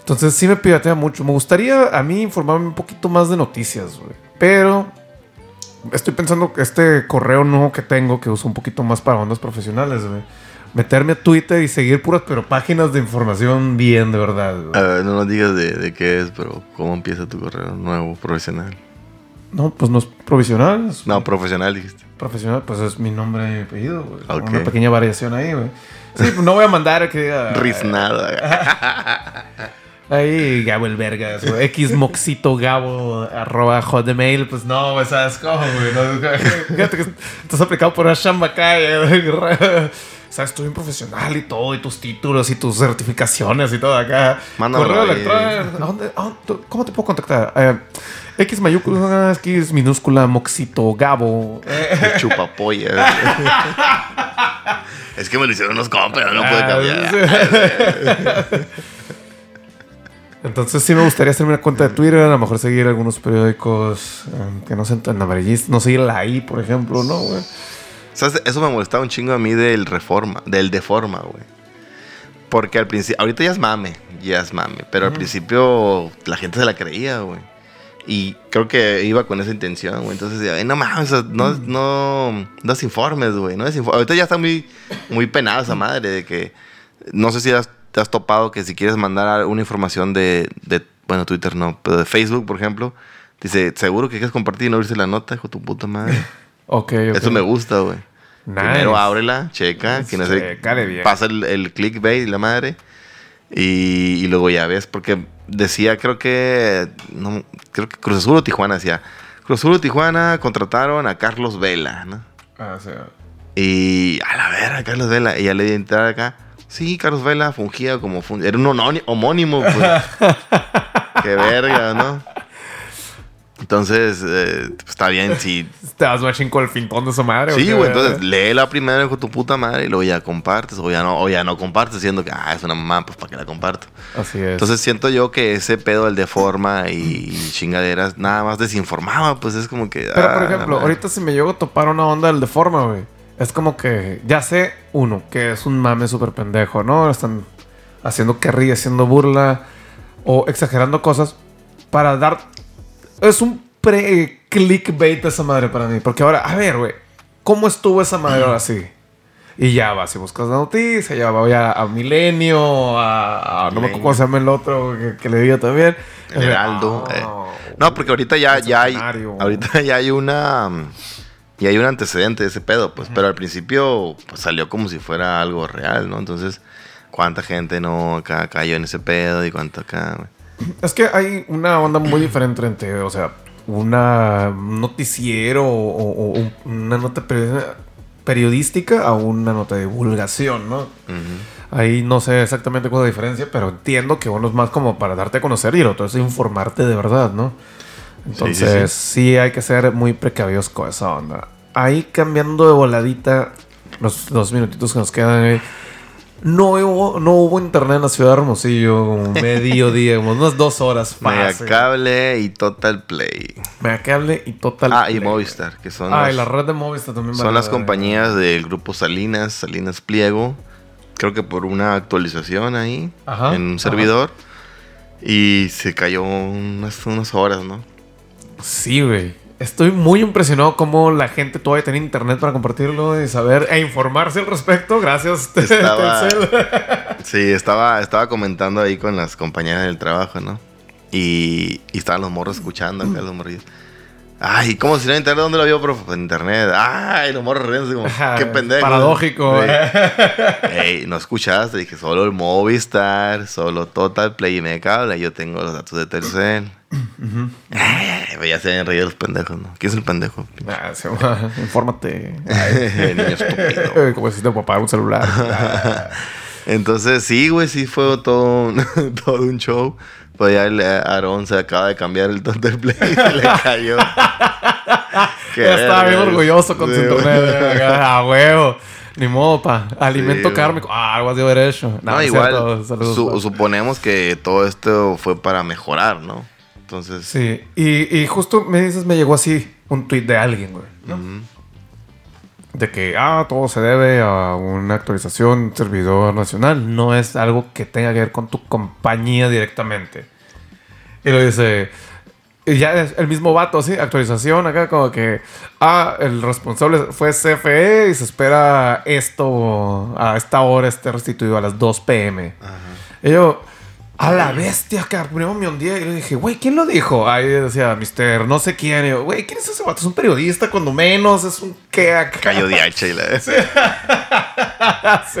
Entonces sí me piratea mucho. Me gustaría a mí informarme un poquito más de noticias, güey. Pero estoy pensando que este correo nuevo que tengo, que uso un poquito más para ondas profesionales, güey. Meterme a Twitter y seguir puras, pero páginas de información bien, de verdad. A ver, no nos digas de, de qué es, pero ¿cómo empieza tu correo nuevo profesional? No, pues no es provisional. no, profesional dijiste. Profesional, pues es mi nombre y apellido, güey. Una pequeña variación ahí, güey. Sí, pues no voy a mandar que diga. Riznada. Ahí, Gabo el Vergas, güey. X Moxito Gabo arroba hotmail. Pues no, güey, ¿sabes cómo, güey? fíjate que estás aplicado por una chamba acá. sabes, estoy bien profesional y todo, y tus títulos y tus certificaciones y todo acá. Mándalo Correo electrónico. ¿Cómo te puedo contactar? Eh, X mayúscula, X minúscula, Moxito, Gabo. Chupapolla. es que me lo hicieron unos compas, no puede cambiar. Entonces sí me gustaría hacerme una cuenta de Twitter, a lo mejor seguir algunos periódicos um, que no sean tan amarillistas, no seguir la I, por ejemplo, ¿no, güey? ¿Sabes? Eso me molestaba un chingo a mí del Reforma, del Deforma, güey. Porque al principio, ahorita ya es mame, ya es mame, pero al principio la gente se la creía, güey. Y creo que iba con esa intención, güey. Entonces, decía, no mames, no, no, no informes, güey. No Ahorita ya está muy, muy penada esa madre de que, no sé si te has topado que si quieres mandar una información de, de, bueno, Twitter no, pero de Facebook, por ejemplo, dice, seguro que quieres compartir y no abrirse la nota, hijo tu puta madre. ok, Eso me gusta, güey. Primero ábrela, checa, que no sé, pasa el, el clickbait y la madre. Y, y, luego ya ves, porque decía, creo que, no, creo que Cruz Azul o Tijuana decía, Cruz Azul o Tijuana contrataron a Carlos Vela, ¿no? Ah, sí. Y a la vera, Carlos Vela. Y ya le entrar acá. Sí, Carlos Vela fungía como... era un homónimo, pues. Qué verga, ¿no? Entonces, eh, está bien si... Te vas machín con el fintón de su madre. Sí, güey. Entonces, la primero con tu puta madre y luego ya compartes. O ya no, o ya no compartes, siendo que, ah, es una mamá, pues para que la comparto. Así es. Entonces, siento yo que ese pedo del de forma y chingaderas nada más desinformaba. Pues es como que... Pero, por ah, ejemplo, ahorita si me llego a topar una onda del de forma, güey. Es como que ya sé, uno, que es un mame súper pendejo, ¿no? Están haciendo carrilla, haciendo burla o exagerando cosas para dar es un pre-clickbait esa madre para mí. Porque ahora, a ver, güey, ¿cómo estuvo esa madre ahora sí? Y ya vas y buscas la noticia, ya voy a, a Milenio, a, no me acuerdo cómo se llama el otro que, le diga también. El Heraldo. Eh. No, porque ahorita ya, ya hay. Ahorita ya hay una. Y hay un antecedente de ese pedo, pues. Pero al principio pues, salió como si fuera algo real, ¿no? Entonces, ¿cuánta gente no acá cayó en ese pedo y cuánto acá? Es que hay una onda muy diferente entre, o sea, una noticiero o, una nota periodística a una nota de divulgación, ¿no? Ahí no sé exactamente cuál es la diferencia, pero entiendo que uno es más como para darte a conocer y el otro es informarte de verdad, ¿no? Entonces sí, hay que ser muy precavidos con esa onda. Ahí cambiando de voladita los dos minutitos que nos quedan. No hubo, no hubo internet en la ciudad de Hermosillo, medio día, unas dos horas fácil. Cable y Total Play. Cable y Total ah, Play. Ah, y Movistar, que son. Ah, y la red de Movistar también. Son las compañías del grupo Salinas, Salinas Pliego. Creo que por una actualización ahí en un servidor. Y se cayó unas, unas horas, ¿no? Sí, güey. Estoy muy impresionado cómo la gente todavía tiene internet para compartirlo y saber e informarse al respecto. Gracias, estaba, Sí, estaba, estaba comentando ahí con las compañeras del trabajo, ¿no? Y, y estaban los morros escuchando acá, los morrillos. Ay, ¿cómo si no internet? ¿Dónde lo vio, profe? Pues en internet. Ay, los morros riendo como, qué pendejo. Paradójico. Ey, no escuchaste. Dije, solo el Movistar, solo Total Play y me cable. Yo tengo los datos de Telcel. Ay, ya se habían reído los pendejos, ¿no? ¿Quién es el pendejo? Ah, se llama- infórmate. Niño estúpido. Como si te papá un celular. Ah, Entonces, sí, güey, sí fue todo un, todo un show. Pues ya el eh, Aarón se acaba de cambiar el Thunder Play y se le cayó. Ya estaba bien orgulloso con su internet. A huevo. Ni modo, pa. Alimento Sí, kármico. Ah, algo así de haber hecho. No, No, igual. Saludos, su- suponemos que todo esto fue para mejorar, ¿no? Entonces, Sí, y, y justo me dices, me llegó así un tweet de alguien, güey. ¿no? De que, ah, todo se debe a una actualización, servidor nacional. No es algo que tenga que ver con tu compañía directamente. Y lo dice, y ya es el mismo vato, sí, actualización acá, como que, ah, el responsable fue CFE y se espera esto a esta hora esté restituido a las 2 pm. Y yo, a la bestia, que primero me hundí y le dije, güey, ¿quién lo dijo? Ahí decía, mister, no sé quién. Y yo, güey, ¿quién es ese vato? Es un periodista, cuando menos, es un qué acá. cayó de hacha y la... Sí.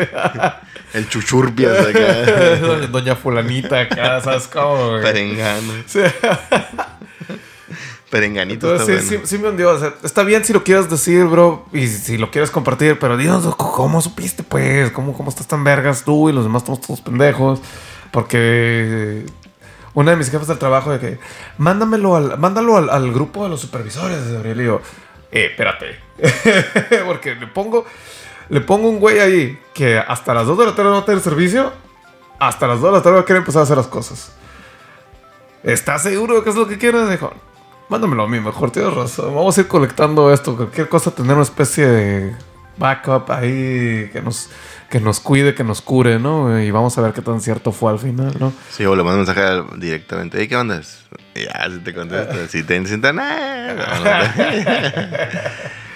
El chuchurpias acá. Doña Fulanita acá, ¿sabes cómo? güey? Perengano. Sí. Perenganito Entonces, está sí, bueno. sí, sí me hundió. O sea, está bien si lo quieres decir, bro, y si lo quieres compartir, pero dinos, ¿cómo supiste, pues? ¿Cómo, cómo estás tan vergas tú y los demás estamos todos pendejos? Porque una de mis jefes del trabajo de que, mándamelo al, mándalo al, grupo de los supervisores, de Gabriel. Y yo, eh, espérate. Porque le pongo, le pongo un güey ahí que hasta las 2 de la tarde no tener servicio, hasta las 2 de la tarde va a querer empezar a hacer las cosas. ¿Estás seguro que es lo que quieres? Dijo, mándamelo a mí, mejor tienes razón. Vamos a ir colectando esto. Cualquier cosa, tener una especie de backup ahí que nos, que nos cuide, que nos cure, ¿no? Y vamos a ver qué tan cierto fue al final, ¿no? Sí, o le mando un mensaje al- directamente. Hey, ¿qué onda? Y Ya, si te contesta. Si te sientan, "Ah, no, no".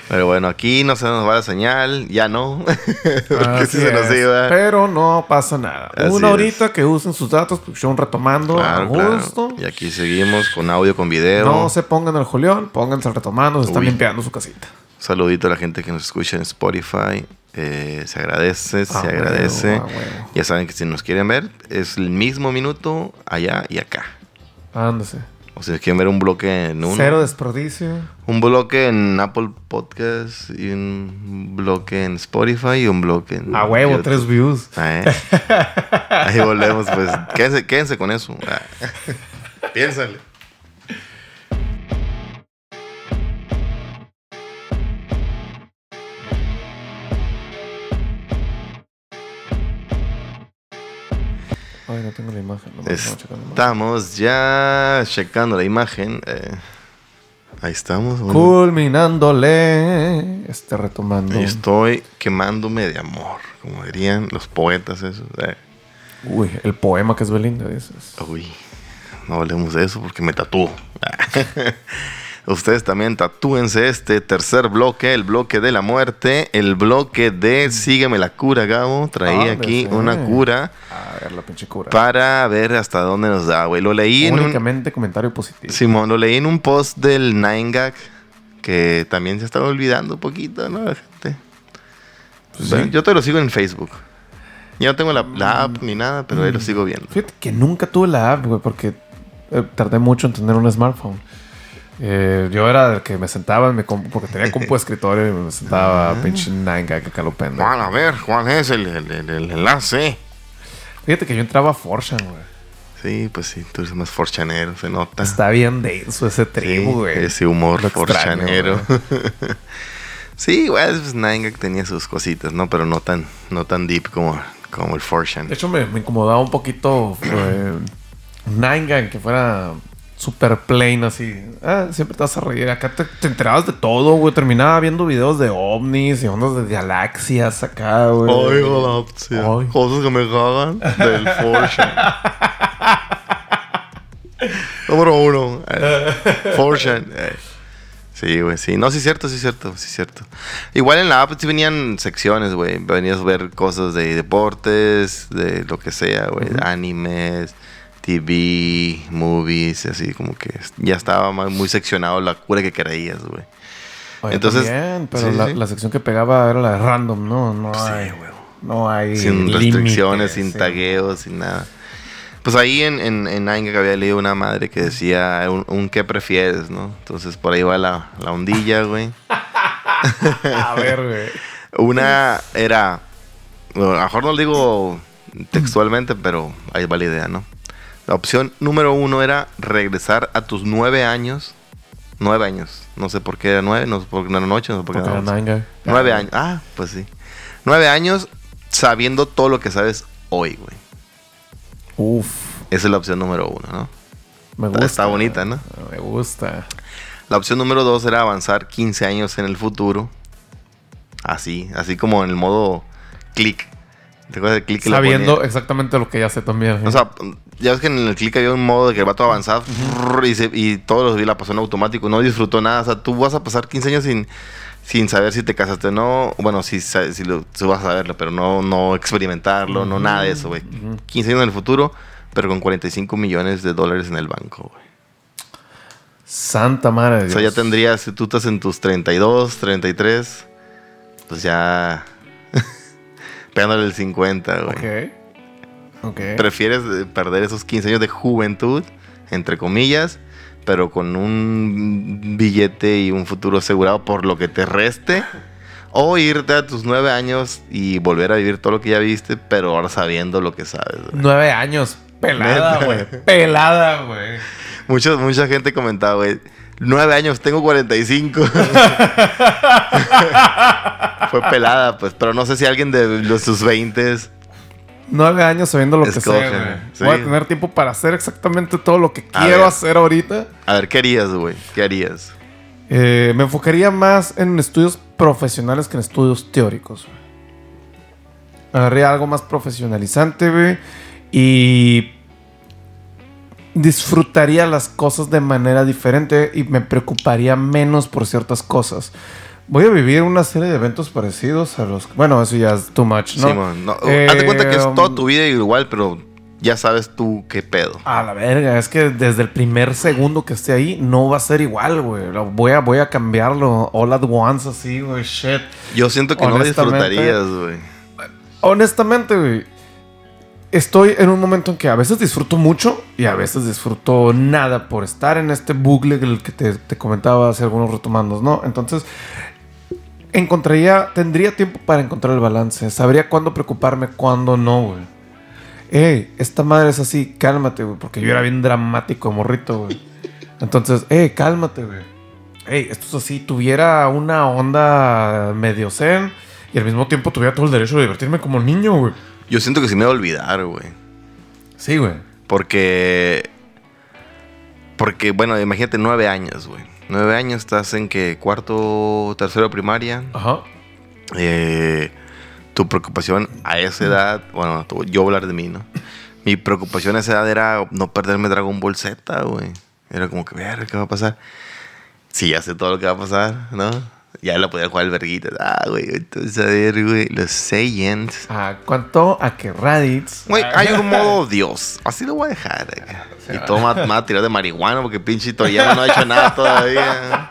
Pero bueno, aquí no se nos va la señal. Ya no. Porque si se nos iba. Pero no pasa nada. Así Una es. horita que usen sus datos, pues yo retomando Claro, a claro. gusto. Y aquí seguimos con audio, con video. No se pongan el Julián, pónganse al retomando, se están Uy. limpiando su casita. Saludito a la gente que nos escucha en Spotify. Eh, se agradece, se Ah, agradece. ah. Ya saben que si nos quieren ver, es el mismo minuto allá y acá. Ándase. O sea, si quieren ver un bloque en uno. Cero desperdicio. Un bloque en Apple Podcast y un bloque en Spotify y un bloque en. A huevo, YouTube. tres views. Ah, ¿eh? Ahí volvemos, pues. Quédense, quédense con eso. Ah. Piénsale. No tengo la imagen. No. Estamos ya checando la imagen. eh. ahí estamos. bueno. Culminándole. Este retomando. Y Estoy quemándome de amor, como dirían los poetas esos. eh. Uy, el poema que es Belinda, dices. Uy, no hablemos de eso porque me tatúo. Ustedes también tatúense este tercer bloque, el bloque de la muerte, el bloque de Sígueme la cura, Gabo. Traí Ah, aquí una cura A ver, la pinche cura. para ver hasta dónde nos da, güey. Lo leí en un... Únicamente comentario positivo. Simón, lo leí en un post del Nine Gag que también se estaba olvidando un poquito, ¿no? La gente. Pues Bueno, sí. Yo te lo sigo en Facebook. Yo no tengo la, la app ni nada, pero Mm. ahí lo sigo viendo. Fíjate que nunca tuve la app, güey, porque eh, tardé mucho en tener un smartphone. Eh, yo era el que me sentaba en mi porque tenía compu de escritorio y me sentaba Ah. pinche nine gag que calopendo. Juan, a ver, ¿cuál es el, el- el- el enlace? Fíjate que yo entraba a Fortune, güey. Sí, pues sí, tú eres más forchanero, se nota. Está bien denso ese tribu, Sí, güey. ese humor Lo extraño, forchanero. güey. sí, güey, pues Nine tenía sus cositas, ¿no? Pero no tan, no tan deep como, como el forchan. De hecho, me, me incomodaba un poquito Nine Gag, que fuera super plain así. Ah, siempre te vas a reír. Acá te, te enterabas de todo, güey. Terminaba viendo videos de ovnis y ondas de galaxias acá, güey. Ay, galapsia. Ay. Cosas que me cagan del forchan. Número uno. eh, Fortune. eh. Sí, güey, sí. No, sí es cierto, sí es cierto, sí es cierto. Igual en la app sí venían secciones, güey. Venías a ver cosas de deportes, de lo que sea, güey. Animes, TV, movies, así como que ya estaba muy seccionado la cura que creías, güey. Entonces- también, pero sí, la, sí. la sección que pegaba era la de random, ¿no? No Sí, hay, güey. No hay. Sin límites, restricciones, sin sí. tagueos, sin nada. Pues ahí en, en, en Nine que había leído una madre que decía un, un qué prefieres, ¿no? Entonces por ahí va la, la ondilla, güey. A ver, güey. Una era, bueno, a lo mejor no lo digo textualmente, pero ahí va la idea, ¿no? La opción número uno era regresar a tus nueve años. Nueve años. No sé por qué era nueve, no sé por qué no era ocho, no sé por qué. Nueve años. Ah, pues sí. Nueve años sabiendo todo lo que sabes hoy, güey. Uf. Esa es la opción número uno, ¿no? Me gusta. está bonita, ¿no? Me gusta. La opción número dos era avanzar 15 años en el futuro. Así, así como en el modo click. ¿Te acuerdas del click que le Sabiendo exactamente lo que ya sé también. O sea, ya ves que en el click había un modo de que el vato avanzaba y, se- y todos los días la pasó en automático. No disfrutó nada. O sea, tú vas a pasar 15 años sin, sin saber si te casaste o no. Bueno, si, lo, si vas a saberlo, pero no, no experimentarlo, no nada de eso, güey. 15 años en el futuro, pero con 45 millones de dólares en el banco, güey. Santa madre de O Dios. sea, ya tendrías, si tú estás en tus 32, 33, pues ya pegándole el 50, güey. Ok. Ok. Prefieres eh, perder esos 15 años de juventud, entre comillas, pero con un billete y un futuro asegurado por lo que te reste, o irte a tus 9 años y volver a vivir todo lo que ya viste, pero ahora sabiendo lo que sabes. güey. Nueve años. Pelada, güey. Pelada, güey. Mucha, mucha gente comentaba, güey. Nueve años, tengo 45. Fue pelada, pues. Pero no sé si alguien de los, sus 20 Nueve años sabiendo lo que sé, güey. sí. Voy a tener tiempo para hacer exactamente todo lo que A quiero ver. hacer ahorita. A ver, ¿qué harías, güey? ¿Qué harías? Eh, me enfocaría más en estudios profesionales que en estudios teóricos. güey. Agarraría algo más profesionalizante, güey. Y disfrutaría las cosas de manera diferente y me preocuparía menos por ciertas cosas. Voy a vivir una serie de eventos parecidos a los... Bueno, eso ya es too much, ¿no? Simón, no, Eh, haz de cuenta que es toda tu vida igual, pero ya sabes tú qué pedo. A la verga, es que desde el primer segundo que esté ahí no va a ser igual, güey. Voy a, voy a cambiarlo all at once, así, güey, shit. Yo siento que no disfrutarías, güey. Honestamente, güey, estoy en un momento en que a veces disfruto mucho y a veces disfruto nada por estar en este bucle que te, te comentaba hace algunos retomandos, ¿no? Entonces, encontraría, tendría tiempo para encontrar el balance. Sabría cuándo preocuparme, cuándo no, güey. Ey, esta madre es así, cálmate, güey, porque yo era bien dramático, morrito, güey. Entonces, ey, cálmate, güey. Ey, esto es así, tuviera una onda medio zen y al mismo tiempo tuviera todo el derecho de divertirme como niño, güey. Yo siento que sí me voy a olvidar, güey. Sí, güey. Porque. Porque, bueno, imagínate nueve años, güey. Nueve años estás en que cuarto, tercero primaria. Ajá. Eh, tu preocupación a esa edad, bueno, yo voy a hablar de mí, ¿no? Mi preocupación a esa edad era no perderme Dragon Ball Z, güey. Era como que, ver, ¿qué va a pasar? Sí, ya sé todo lo que va a pasar, ¿no? Ya lo podía jugar el verguita. Ah, güey, entonces a ver, güey, los Saiyans. ¿A cuánto? A que Raditz. Güey, hay un modo Dios. Así lo voy a dejar. acá. Y todo me va a tirar de marihuana porque pinche Toriyama no ha hecho nada todavía.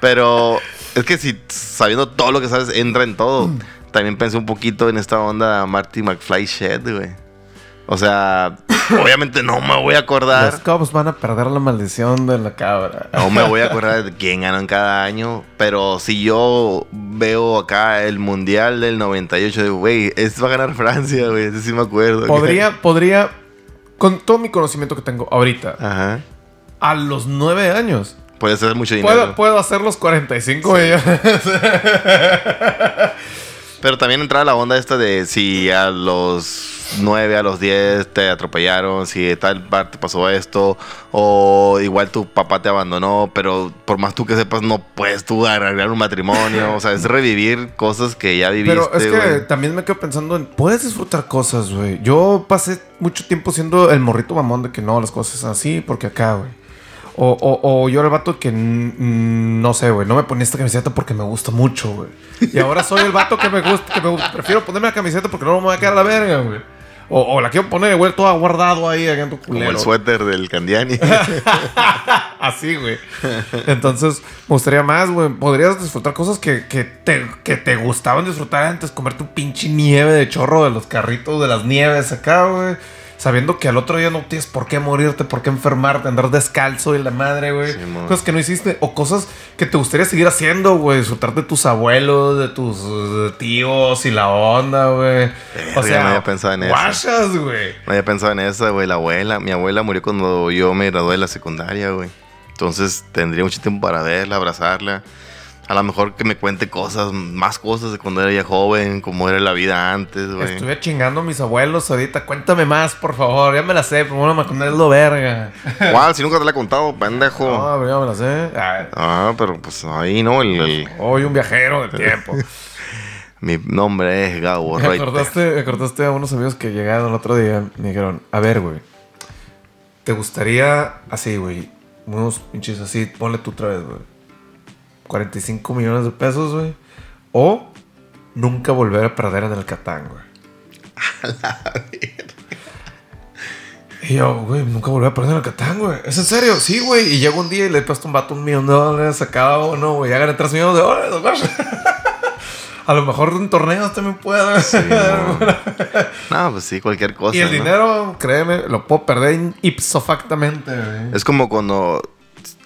Pero es que si sabiendo todo lo que sabes entra en todo. También pensé un poquito en esta onda Marty McFly Shed, güey. O sea, obviamente no me voy a acordar. Los Cubs van a perder la maldición de la cabra. No me voy a acordar de quién ganó en cada año. Pero si yo veo acá el Mundial del 98, digo, güey, este va a ganar Francia, güey. Ese sí me acuerdo. Podría, podría, con todo mi conocimiento que tengo ahorita, Ajá. a los nueve años, Puede ser mucho dinero. puedo, puedo hacer los 45, güey. Pero también entra la onda esta de si a los 9, a los 10 te atropellaron, si tal parte pasó esto, o igual tu papá te abandonó, pero por más tú que sepas, no puedes tú arreglar un matrimonio. O sea, es revivir cosas que ya viviste. Pero es que también me quedo pensando en, puedes disfrutar cosas, güey. Yo pasé mucho tiempo siendo el morrito mamón de que no, las cosas son así, porque acá, güey. O, o, o yo era el vato que no sé, güey, no me ponía esta camiseta porque me gusta mucho, güey. Y ahora soy el vato que me gusta, que me gusta. Prefiero ponerme la camiseta porque no me voy a quedar a la verga, güey. O, o la quiero poner, güey, toda guardado ahí, acá en tu Como culero. el suéter del Candiani. Así, güey. Entonces, me gustaría más, güey. Podrías disfrutar cosas que, que te, que te gustaban disfrutar antes. Comer tu pinche nieve de chorro de los carritos de las nieves acá, güey. Sabiendo que al otro día no tienes por qué morirte, por qué enfermarte, andar descalzo y la madre, güey. Cosas que no hiciste o cosas que te gustaría seguir haciendo, güey. Disfrutar de tus abuelos, de tus eh, tíos y la onda, güey. Verga, no había pensado en eso. güey. No había pensado en esa, güey. La abuela. Mi abuela murió cuando yo me gradué de la secundaria, güey. Entonces tendría mucho tiempo para verla, abrazarla. A lo mejor que me cuente cosas, más cosas de cuando era ya joven, cómo era la vida antes, güey. Estuve chingando a mis abuelos ahorita. Cuéntame más, por favor. Ya me la sé, pero bueno, me lo verga. ¿Cuál? Si nunca te la he contado, pendejo. No, pero ya me la sé. Ah, pero pues ahí, ¿no? El, el- Hoy un viajero del tiempo. mi nombre es Gabo Me acordaste, me acordaste a unos amigos que llegaron el otro día. Me dijeron, a ver, güey. ¿Te gustaría así, güey? Unos pinches así, ponle tú otra vez, güey. 45 millones de pesos, güey. O nunca volver a perder en el Catán, güey. Y yo, güey, nunca volví a perder en el Catán, güey. ¿Es en serio? Sí, güey. Y llegó un día y le he puesto un vato un millón de dólares a cada uno, güey. Ya gané 3 millones de dólares, güey. A lo mejor en torneos también puedo. Sí, no. No, pues sí, cualquier cosa. y el ¿no? dinero, créeme, lo puedo perder ipso factamente, güey. Es como cuando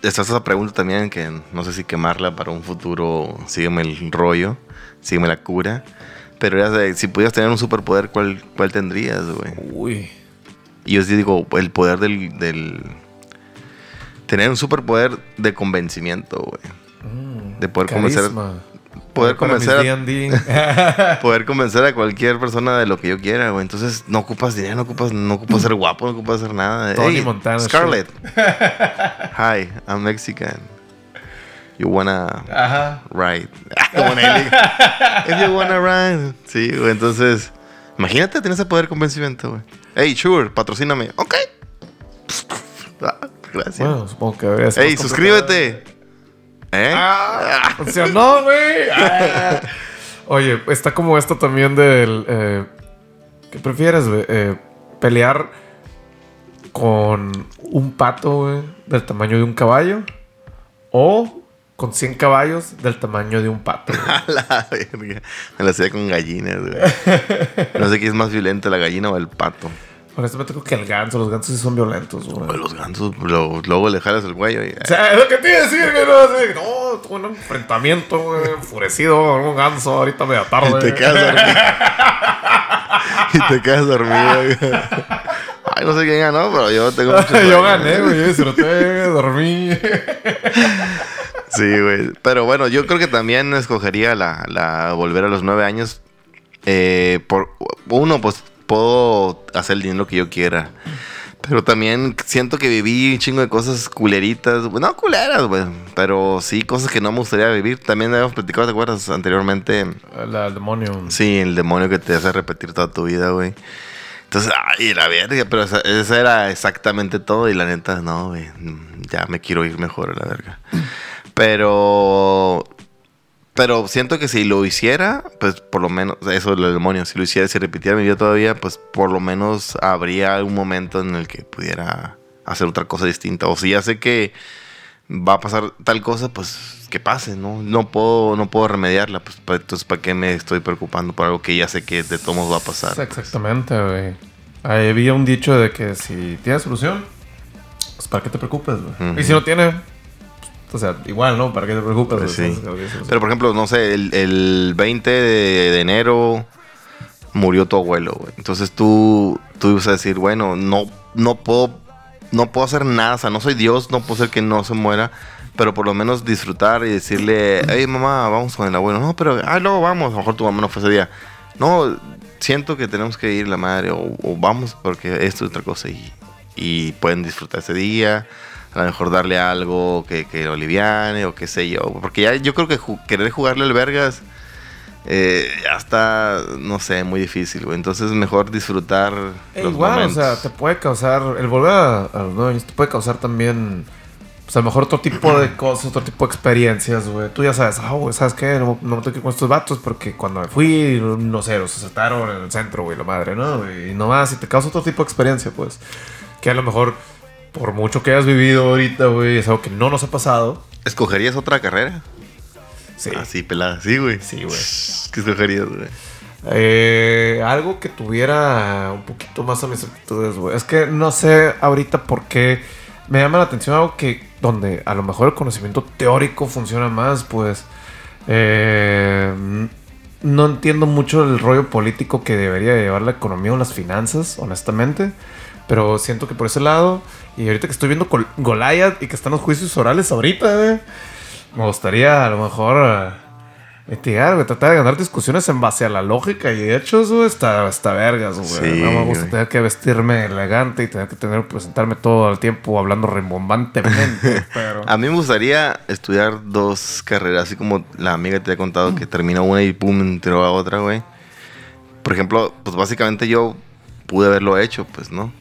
está esa pregunta también que no sé si quemarla para un futuro, sígueme el rollo, sígueme la cura. Pero era de, si pudieras tener un superpoder, ¿cuál, cuál tendrías, güey? Uy. Y yo sí digo, el poder del, del- Tener un superpoder de convencimiento, güey. De poder convencer... Poder convencer, a, poder convencer a cualquier persona de lo que yo quiera, güey. Entonces no ocupas dinero, no ocupas, no ocupas ser guapo, no ocupas hacer nada. Tony Hey, Montana, Scarlett. Hi, I'm Mexican. You wanna Ajá. ride. If you wanna ride. Sí, güey. Entonces, imagínate tener ese poder de convencimiento, güey. Hey, sure, patrocíname. Ok. Ah, Gracias. Bueno, supongo que hey, suscríbete. ¿Eh? Ah, funcionó, güey. Ah. Oye, está como esto también del. eh, ¿Qué prefieres, güey? Eh, pelear con un pato, güey, del tamaño de un caballo. O con 100 caballos del tamaño de un pato. güey. A la verga. Me la hacía con gallinas, güey. No sé quién es más violento, la gallina o el pato. Honestamente creo que el ganso, los gansos sí son violentos, güey. Pues los gansos, lo- luego le jalas el cuello y. O sea, es lo que te iba a decir, güey. No, tuve un enfrentamiento, güey, enfurecido con un ganso ahorita media tarde. Y te quedas dormido. y te quedas dormido. güey. Ay, no sé quién ganó, pero yo tengo mucho yo gané, güey. Yo disfruté, dormí. Sí, güey. Pero bueno, yo creo que también escogería la, la volver a los nueve años. Eh, por uno, pues puedo hacer el dinero que yo quiera. Pero también siento que viví un chingo de cosas culeritas. güey. No culeras, güey. Pero sí, cosas que no me gustaría vivir. También habíamos platicado, ¿te acuerdas? Anteriormente. La, el demonio. Sí, el demonio que te hace repetir toda tu vida, güey. Entonces, ay, la verga, pero esa, esa era exactamente todo y la neta, no, güey. Ya me quiero ir mejor a la verga. Pero. Pero siento que si lo hiciera, pues por lo menos, eso del demonio, si lo hiciera, si repitiera mi vida todavía, pues por lo menos habría un momento en el que pudiera hacer otra cosa distinta. O si ya sé que va a pasar tal cosa, pues que pase, ¿no? No puedo, no puedo remediarla, pues pa- entonces ¿para qué me estoy preocupando por algo que ya sé que de todos va a pasar? Exactamente, güey. Ahí había un dicho de que si tiene solución, pues para qué te preocupes, güey. Ujú. Y si no tiene, pues, o sea, igual, ¿no? ¿Para qué te preocupes? Pues sí. Pero por ejemplo, no sé, el, el 20 de, de enero murió tu abuelo, güey. Entonces tú, tú ibas a decir, bueno, no, no puedo, no puedo hacer nada, o sea, no soy Dios, no puedo ser que no se muera, pero por lo menos disfrutar y decirle, hey mamá, vamos con el abuelo. No, pero, ah, luego vamos, a lo mejor tu mamá no fue ese día. No, siento que tenemos que ir la madre, o, o vamos porque esto es otra cosa y, y pueden disfrutar ese día. A lo mejor darle algo que, que lo aliviane o qué sé yo. Porque ya yo creo que ju- querer jugarle al vergas eh, ya está, no sé, muy difícil, güey. Entonces mejor disfrutar Eh, los igual, momentos. o sea, te puede causar, el volver a, a los años te puede causar también, pues a lo mejor otro tipo de cosas, otro tipo de experiencias, güey. Tú ya sabes, ah, güey, ¿sabes qué? No, no me tengo que ir con estos vatos porque cuando me fui, no sé, los asaltaron en el centro, güey, la madre, ¿no? Y nomás, y te causa otro tipo de experiencia, pues. Que a lo mejor, por mucho que hayas vivido ahorita, güey, es algo que no nos ha pasado. ¿Escogerías otra carrera? Sí. Así, pelada. Sí, güey. Sí, güey. ¿Qué escogerías, güey? Eh, algo que tuviera un poquito más a mis actitudes, güey. Es que no sé ahorita por qué me llama la atención algo que donde a lo mejor el conocimiento teórico funciona más, pues eh, no entiendo mucho el rollo político que debería llevar la economía o las finanzas, honestamente. Pero siento que por ese lado, y ahorita que estoy viendo Gol- Goliath y que están los juicios orales ahorita, güey, me gustaría a lo mejor eh, mitigar, güey, tratar de ganar discusiones en base a la lógica y hechos, güey, está, está vergas, güey. Sí, no me gusta güey. tener que vestirme elegante y tener que tener presentarme todo el tiempo hablando rimbombantemente, pero... A mí me gustaría estudiar dos carreras, así como la amiga te ha contado que terminó una y pum, entró a otra, güey. Por ejemplo, pues básicamente yo pude haberlo hecho, pues, ¿no?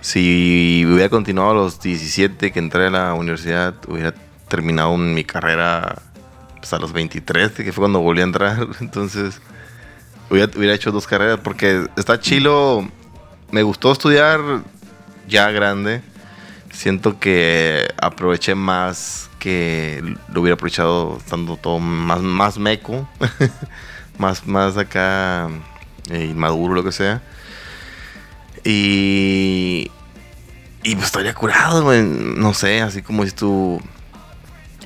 Si hubiera continuado a los 17 que entré a la universidad, hubiera terminado mi carrera pues, a los 23, que fue cuando volví a entrar. Entonces, hubiera, hubiera hecho dos carreras porque está chilo. Me gustó estudiar ya grande. Siento que aproveché más que lo hubiera aprovechado estando todo más, más meco, más, más acá eh, inmaduro, lo que sea. Y, y pues estaría curado, güey. No sé, así como si tú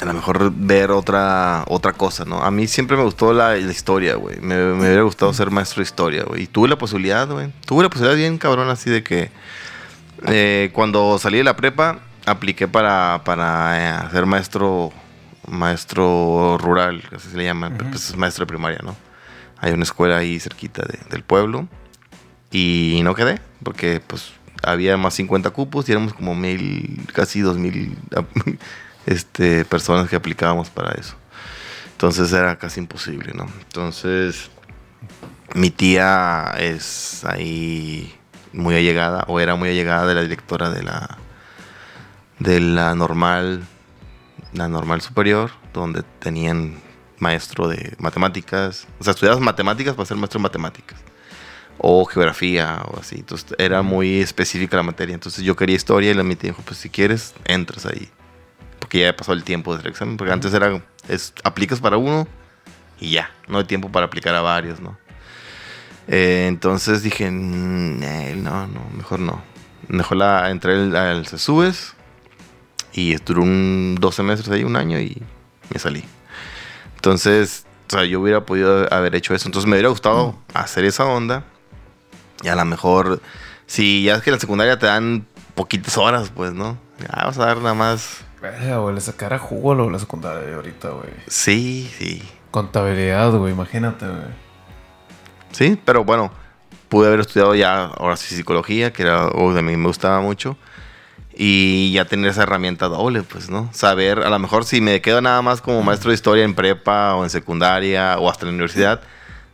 a lo mejor ver otra otra cosa, ¿no? A mí siempre me gustó la, la historia, güey. Me, me hubiera gustado ser maestro de historia, güey. Y tuve la posibilidad, güey. Tuve la posibilidad bien cabrón así de que eh, cuando salí de la prepa apliqué para, para eh, ser maestro maestro rural, así se le llama, pues es maestro de primaria, ¿no? Hay una escuela ahí cerquita de- del pueblo y no quedé porque pues había más 50 cupos y éramos como mil, casi dos mil este, personas que aplicábamos para eso. Entonces era casi imposible, ¿no? Entonces mi tía es ahí muy allegada o era muy allegada de la directora de la de la normal la normal superior donde tenían maestro de matemáticas o sea estudiabas matemáticas para ser maestro de matemáticas o geografía o así entonces era muy específica la materia entonces yo quería historia y la mi tía dijo pues si quieres entras ahí porque ya pasó el tiempo del examen porque antes era es aplicas para uno y ya no hay tiempo para aplicar a varios no eh, entonces dije, "Mm, eh, no, no, mejor no. Mejor la, entré al, al CESUBES y duré un, dos semestres ahí, un año y me salí. Entonces, o sea, yo hubiera podido haber hecho eso. Entonces me hubiera gustado hacer esa onda. Y a lo mejor, si ya es que en la secundaria te dan poquitas horas, pues, ¿no? Ya vas a dar nada más. Verga, güey, le sacara jugo a la secundaria ahorita, güey. Sí, sí. Contabilidad, güey, imagínate, güey. Sí, pero bueno, pude haber estudiado ya, ahora sí, psicología, que era algo que a mí me gustaba mucho. Y ya tener esa herramienta doble, pues, ¿no? Saber, a lo mejor si me quedo nada más como maestro de historia en prepa o en secundaria o hasta en la universidad,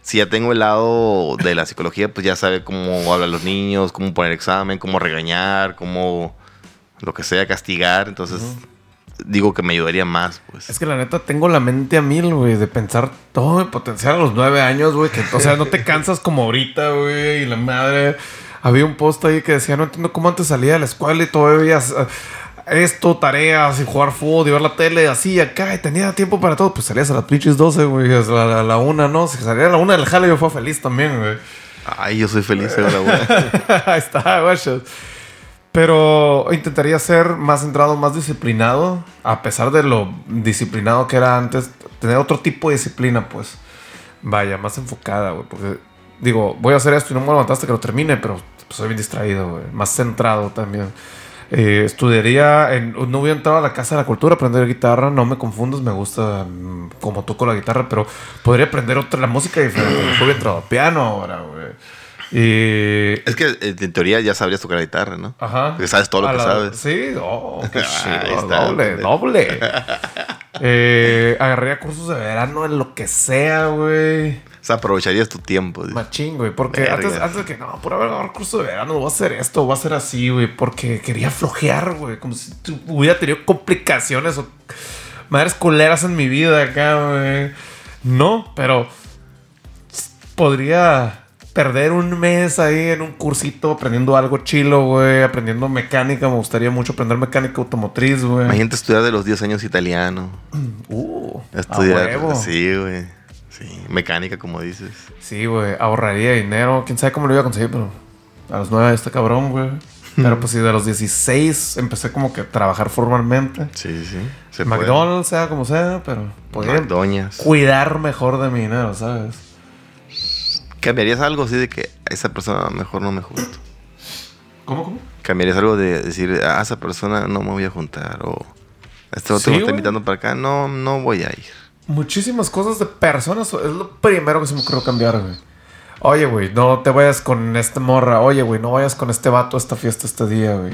si ya tengo el lado de la psicología, pues ya sabe cómo hablan los niños, cómo poner examen, cómo regañar, cómo lo que sea, castigar. Entonces, digo que me ayudaría más, pues. Es que la neta tengo la mente a mil, güey, de pensar todo mi potencial a los nueve años, güey. Que, o sea, no te cansas como ahorita, güey. Y la madre. Había un post ahí que decía, no entiendo cómo antes salía de la escuela y todavía esto, tareas y jugar fútbol y ver la tele así acá y tenía tiempo para todo. Pues salías a las pinches 12, güey, a la, a la una, ¿no? Si salía a la una del jale yo fue feliz también, güey. Ay, yo soy feliz ahora, güey. Ahí está, guachos. Pero intentaría ser más centrado, más disciplinado. A pesar de lo disciplinado que era antes, tener otro tipo de disciplina, pues. Vaya, más enfocada, güey. Porque digo, voy a hacer esto y no me levantar hasta que lo termine, pero pues, soy bien distraído, güey. Más centrado también. Eh, estudiaría, en, no voy a entrar a la Casa de la Cultura a aprender guitarra, no me confundas, me gusta mm, como toco la guitarra, pero podría aprender otra, la música diferente. He entrado a piano ahora, güey. Y Es que eh, en teoría ya sabrías tocar la guitarra, ¿no? Ajá. Porque sabes todo lo A que la- sabes. Sí, oh, qué chido. doble, doble. eh, agarraría cursos de verano en lo que sea, güey. Sea, aprovecharías tu tiempo. dice. Machín, güey. Porque Verga. antes, antes de que, no, por haber curso de verano, voy a hacer esto, voy a hacer así, güey. Porque quería flojear, güey. Como si hubiera tenido complicaciones o madres culeras en mi vida acá, güey. No, pero podría perder un mes ahí en un cursito aprendiendo algo chilo, güey. Aprendiendo mecánica. Me gustaría mucho aprender mecánica automotriz, güey. Imagínate estudiar de los 10 años italiano. Uh, a Estudiar. huevo. Sí, güey. Sí, mecánica, como dices. Sí, güey, ahorraría dinero. Quién sabe cómo lo iba a conseguir, pero a los 9 está cabrón, güey. Pero pues sí, de los 16 empecé como que a trabajar formalmente. Sí, sí. se puede. McDonald's, sea como sea, pero cuidar mejor de mi dinero, ¿sabes? ¿Cambiarías algo así de que a esa persona mejor no me junto? ¿Cómo, cómo? ¿Cambiarías algo de decir a esa persona no me voy a juntar? O este otro Sí, me está invitando para acá, no, no voy a ir. Muchísimas cosas de personas es lo primero que se me ocurrió cambiar, güey. Oye, güey, no te vayas con esta morra. Oye, güey, no vayas con este vato a esta fiesta este día, güey.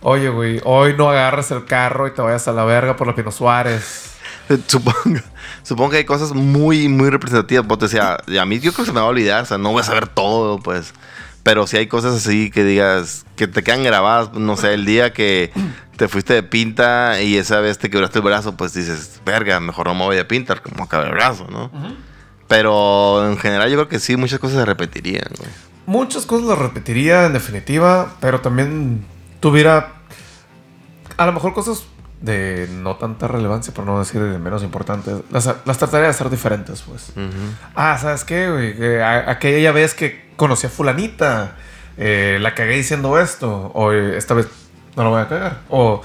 Oye, güey, hoy no agarres el carro y te vayas a la verga por la Pino Suárez. Supongo, supongo que hay cosas muy, muy representativas. Pues, o sea, a mí yo creo que se me va a olvidar. O sea, no voy a saber todo, pues. Pero si hay cosas así que digas, que te quedan grabadas, no sé, el día que te fuiste de pinta y esa vez te quebraste el brazo, pues dices, verga, mejor no me voy a pintar, como acabar el brazo, ¿no? Pero en general yo creo que sí, muchas cosas se repetirían, güey. Muchas cosas las repetiría en definitiva, pero también tuviera a lo mejor cosas de no tanta relevancia, por no decir de menos importantes. Las, las trataría de hacer diferentes, pues. Ah, ¿sabes qué, güey? Aquella vez que conocí a fulanita, eh, la cagué diciendo esto, o eh, esta vez no lo voy a cagar. O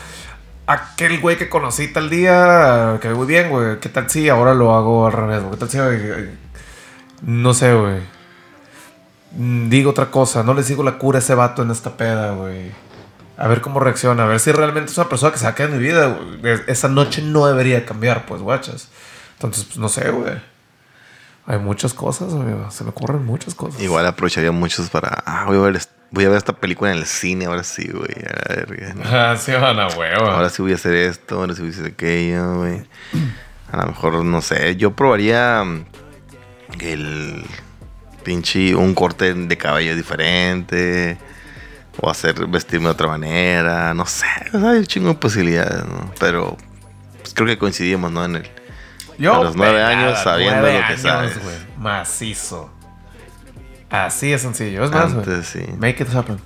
aquel güey que conocí tal día, que muy bien, güey. ¿Qué tal si ahora lo hago al revés? güey? ¿Qué tal si... eh, No sé, güey. Mm, Digo otra cosa, no le sigo la cura a ese vato en esta peda, güey. A ver cómo reacciona, a ver si realmente es una persona que se va a quedar en mi vida. güey. Es- Esa noche no debería cambiar, pues, guachas. Entonces, pues no sé, güey. Hay muchas cosas, amigo. Se me ocurren muchas cosas. Igual aprovecharía muchos para, ah, voy a ver, voy a ver esta película en el cine, ahora sí, güey. a verga, ¿no? Ah, sí, van a huevo. Ahora sí voy a hacer esto, ahora sí voy a hacer aquello, güey. A lo mejor, no sé, yo probaría mm, el pinche, un corte de cabello diferente. O hacer vestirme de otra manera, no sé, hay un chingo de posibilidades, ¿no? Pero pues, creo que coincidimos, ¿no? En el, Yo, a los nueve años, sabiendo nueve lo que años, sabes. Macizo. Así es sencillo. Es más, antes, sí. Make it happen.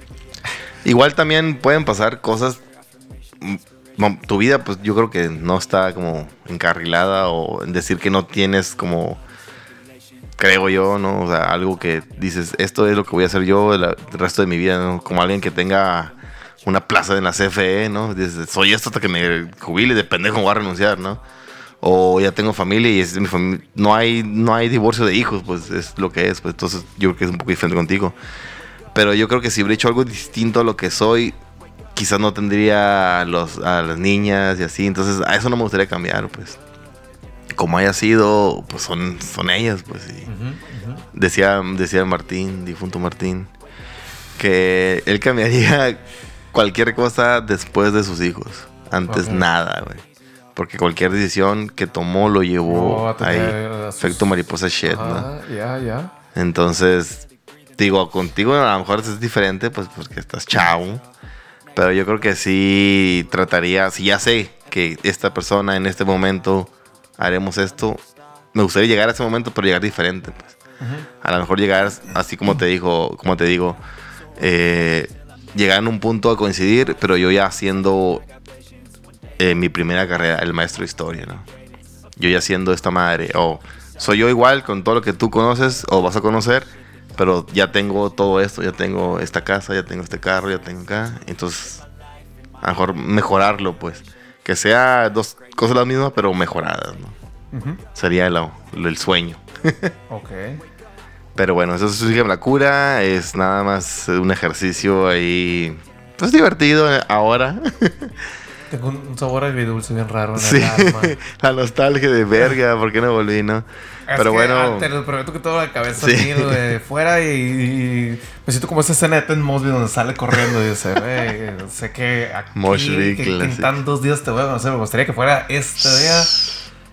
Igual también pueden pasar cosas. mm, Tu vida, pues yo creo que no está como encarrilada o en decir que no tienes como. Creo yo, ¿no? O sea, algo que dices, esto es lo que voy a hacer yo el, resto de mi vida, ¿no? Como alguien que tenga una plaza en la CFE, ¿no? Dices, soy esto hasta que me jubile, de pendejo voy a renunciar, ¿no? O ya tengo familia y es mi familia. No hay, no hay divorcio de hijos, pues es lo que es. Pues entonces yo creo que es un poco diferente contigo. Pero yo creo que si hubiera hecho algo distinto a lo que soy, quizás no tendría a, los, a las niñas y así. Entonces a eso no me gustaría cambiar, pues. Como haya sido, pues son, son ellas, pues. y Decía, decía Martín, difunto Martín, que él cambiaría cualquier cosa después de sus hijos. Antes nada, güey. Porque cualquier decisión que tomó lo llevó a ahí. Efecto mariposa shit, ¿no? Ya, ya. Entonces, digo, contigo a lo mejor es diferente, pues porque estás chavo. Pero yo creo que sí trataría, si ya sé que esta persona en este momento haremos esto, me gustaría llegar a ese momento, pero llegar diferente. Pues. A lo mejor llegar así como te digo, como te digo, eh, llegar en un punto a coincidir, pero yo ya haciendo eh, mi primera carrera, el maestro de historia, ¿no? Yo ya siendo esta madre, o soy yo igual con todo lo que tú conoces o vas a conocer, pero ya tengo todo esto, ya tengo esta casa, ya tengo este carro, ya tengo acá, entonces a lo mejor mejorarlo, pues, que sea dos cosas las mismas, pero mejoradas, ¿no? Sería lo- lo- el sueño. Ok. Pero bueno, eso es la cura, es nada más un ejercicio ahí, pues divertido eh, ahora. Tengo un sabor agridulce bien raro en Sí, el alma. la nostalgia de verga, ¿por qué no volví, no? Es Pero que, bueno, ah, te lo prometo que tengo la cabeza Sí. de fuera y, y me siento como esa escena de Ted Mosby donde sale corriendo y dice, "Güey, sé que aquí Mosh que, en tantos días te voy a conocer, me gustaría que fuera este día.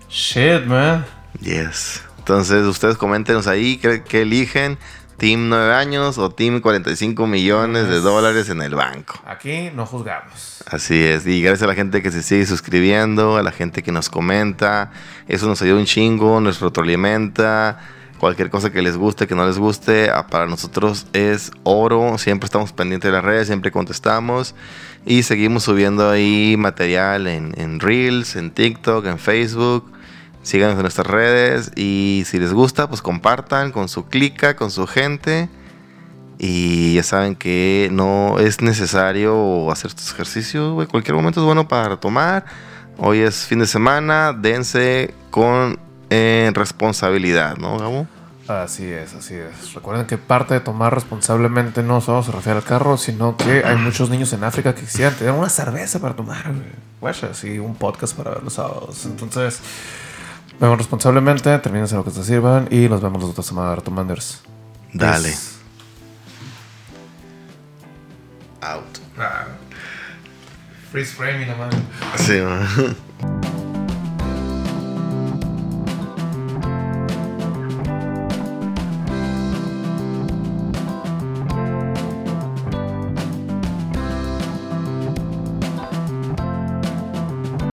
Shit, man. yes. Entonces, ustedes coméntenos ahí qué, qué eligen, Team 9 años o Team 45 millones de dólares en el banco. Aquí no juzgamos. Así es, y gracias a la gente que se sigue suscribiendo, a la gente que nos comenta, eso nos ayuda un chingo, nos retroalimenta, cualquier cosa que les guste, que no les guste, ah, para nosotros es oro, siempre estamos pendientes de las redes, siempre contestamos. Y seguimos subiendo ahí material en, en Reels, en TikTok, en Facebook, Síganos en nuestras redes y si les gusta, pues compartan con su clica, con su gente. Y ya saben que no es necesario hacer estos ejercicios, güey. Cualquier momento es bueno para tomar. Hoy es fin de semana, dense con eh, responsabilidad, ¿no, Gabo? Así es, así es. Recuerden que parte de tomar responsablemente no solo se refiere al carro, sino que hay muchos niños en África que quisieran tener una cerveza para tomar, güey. y un podcast para ver los sábados. Entonces, vemos responsablemente, termínense lo que se sirvan y nos vemos los otra semana, Retomanders. Dale. Peace. Out. Freeze framing, la madre. Sí, man.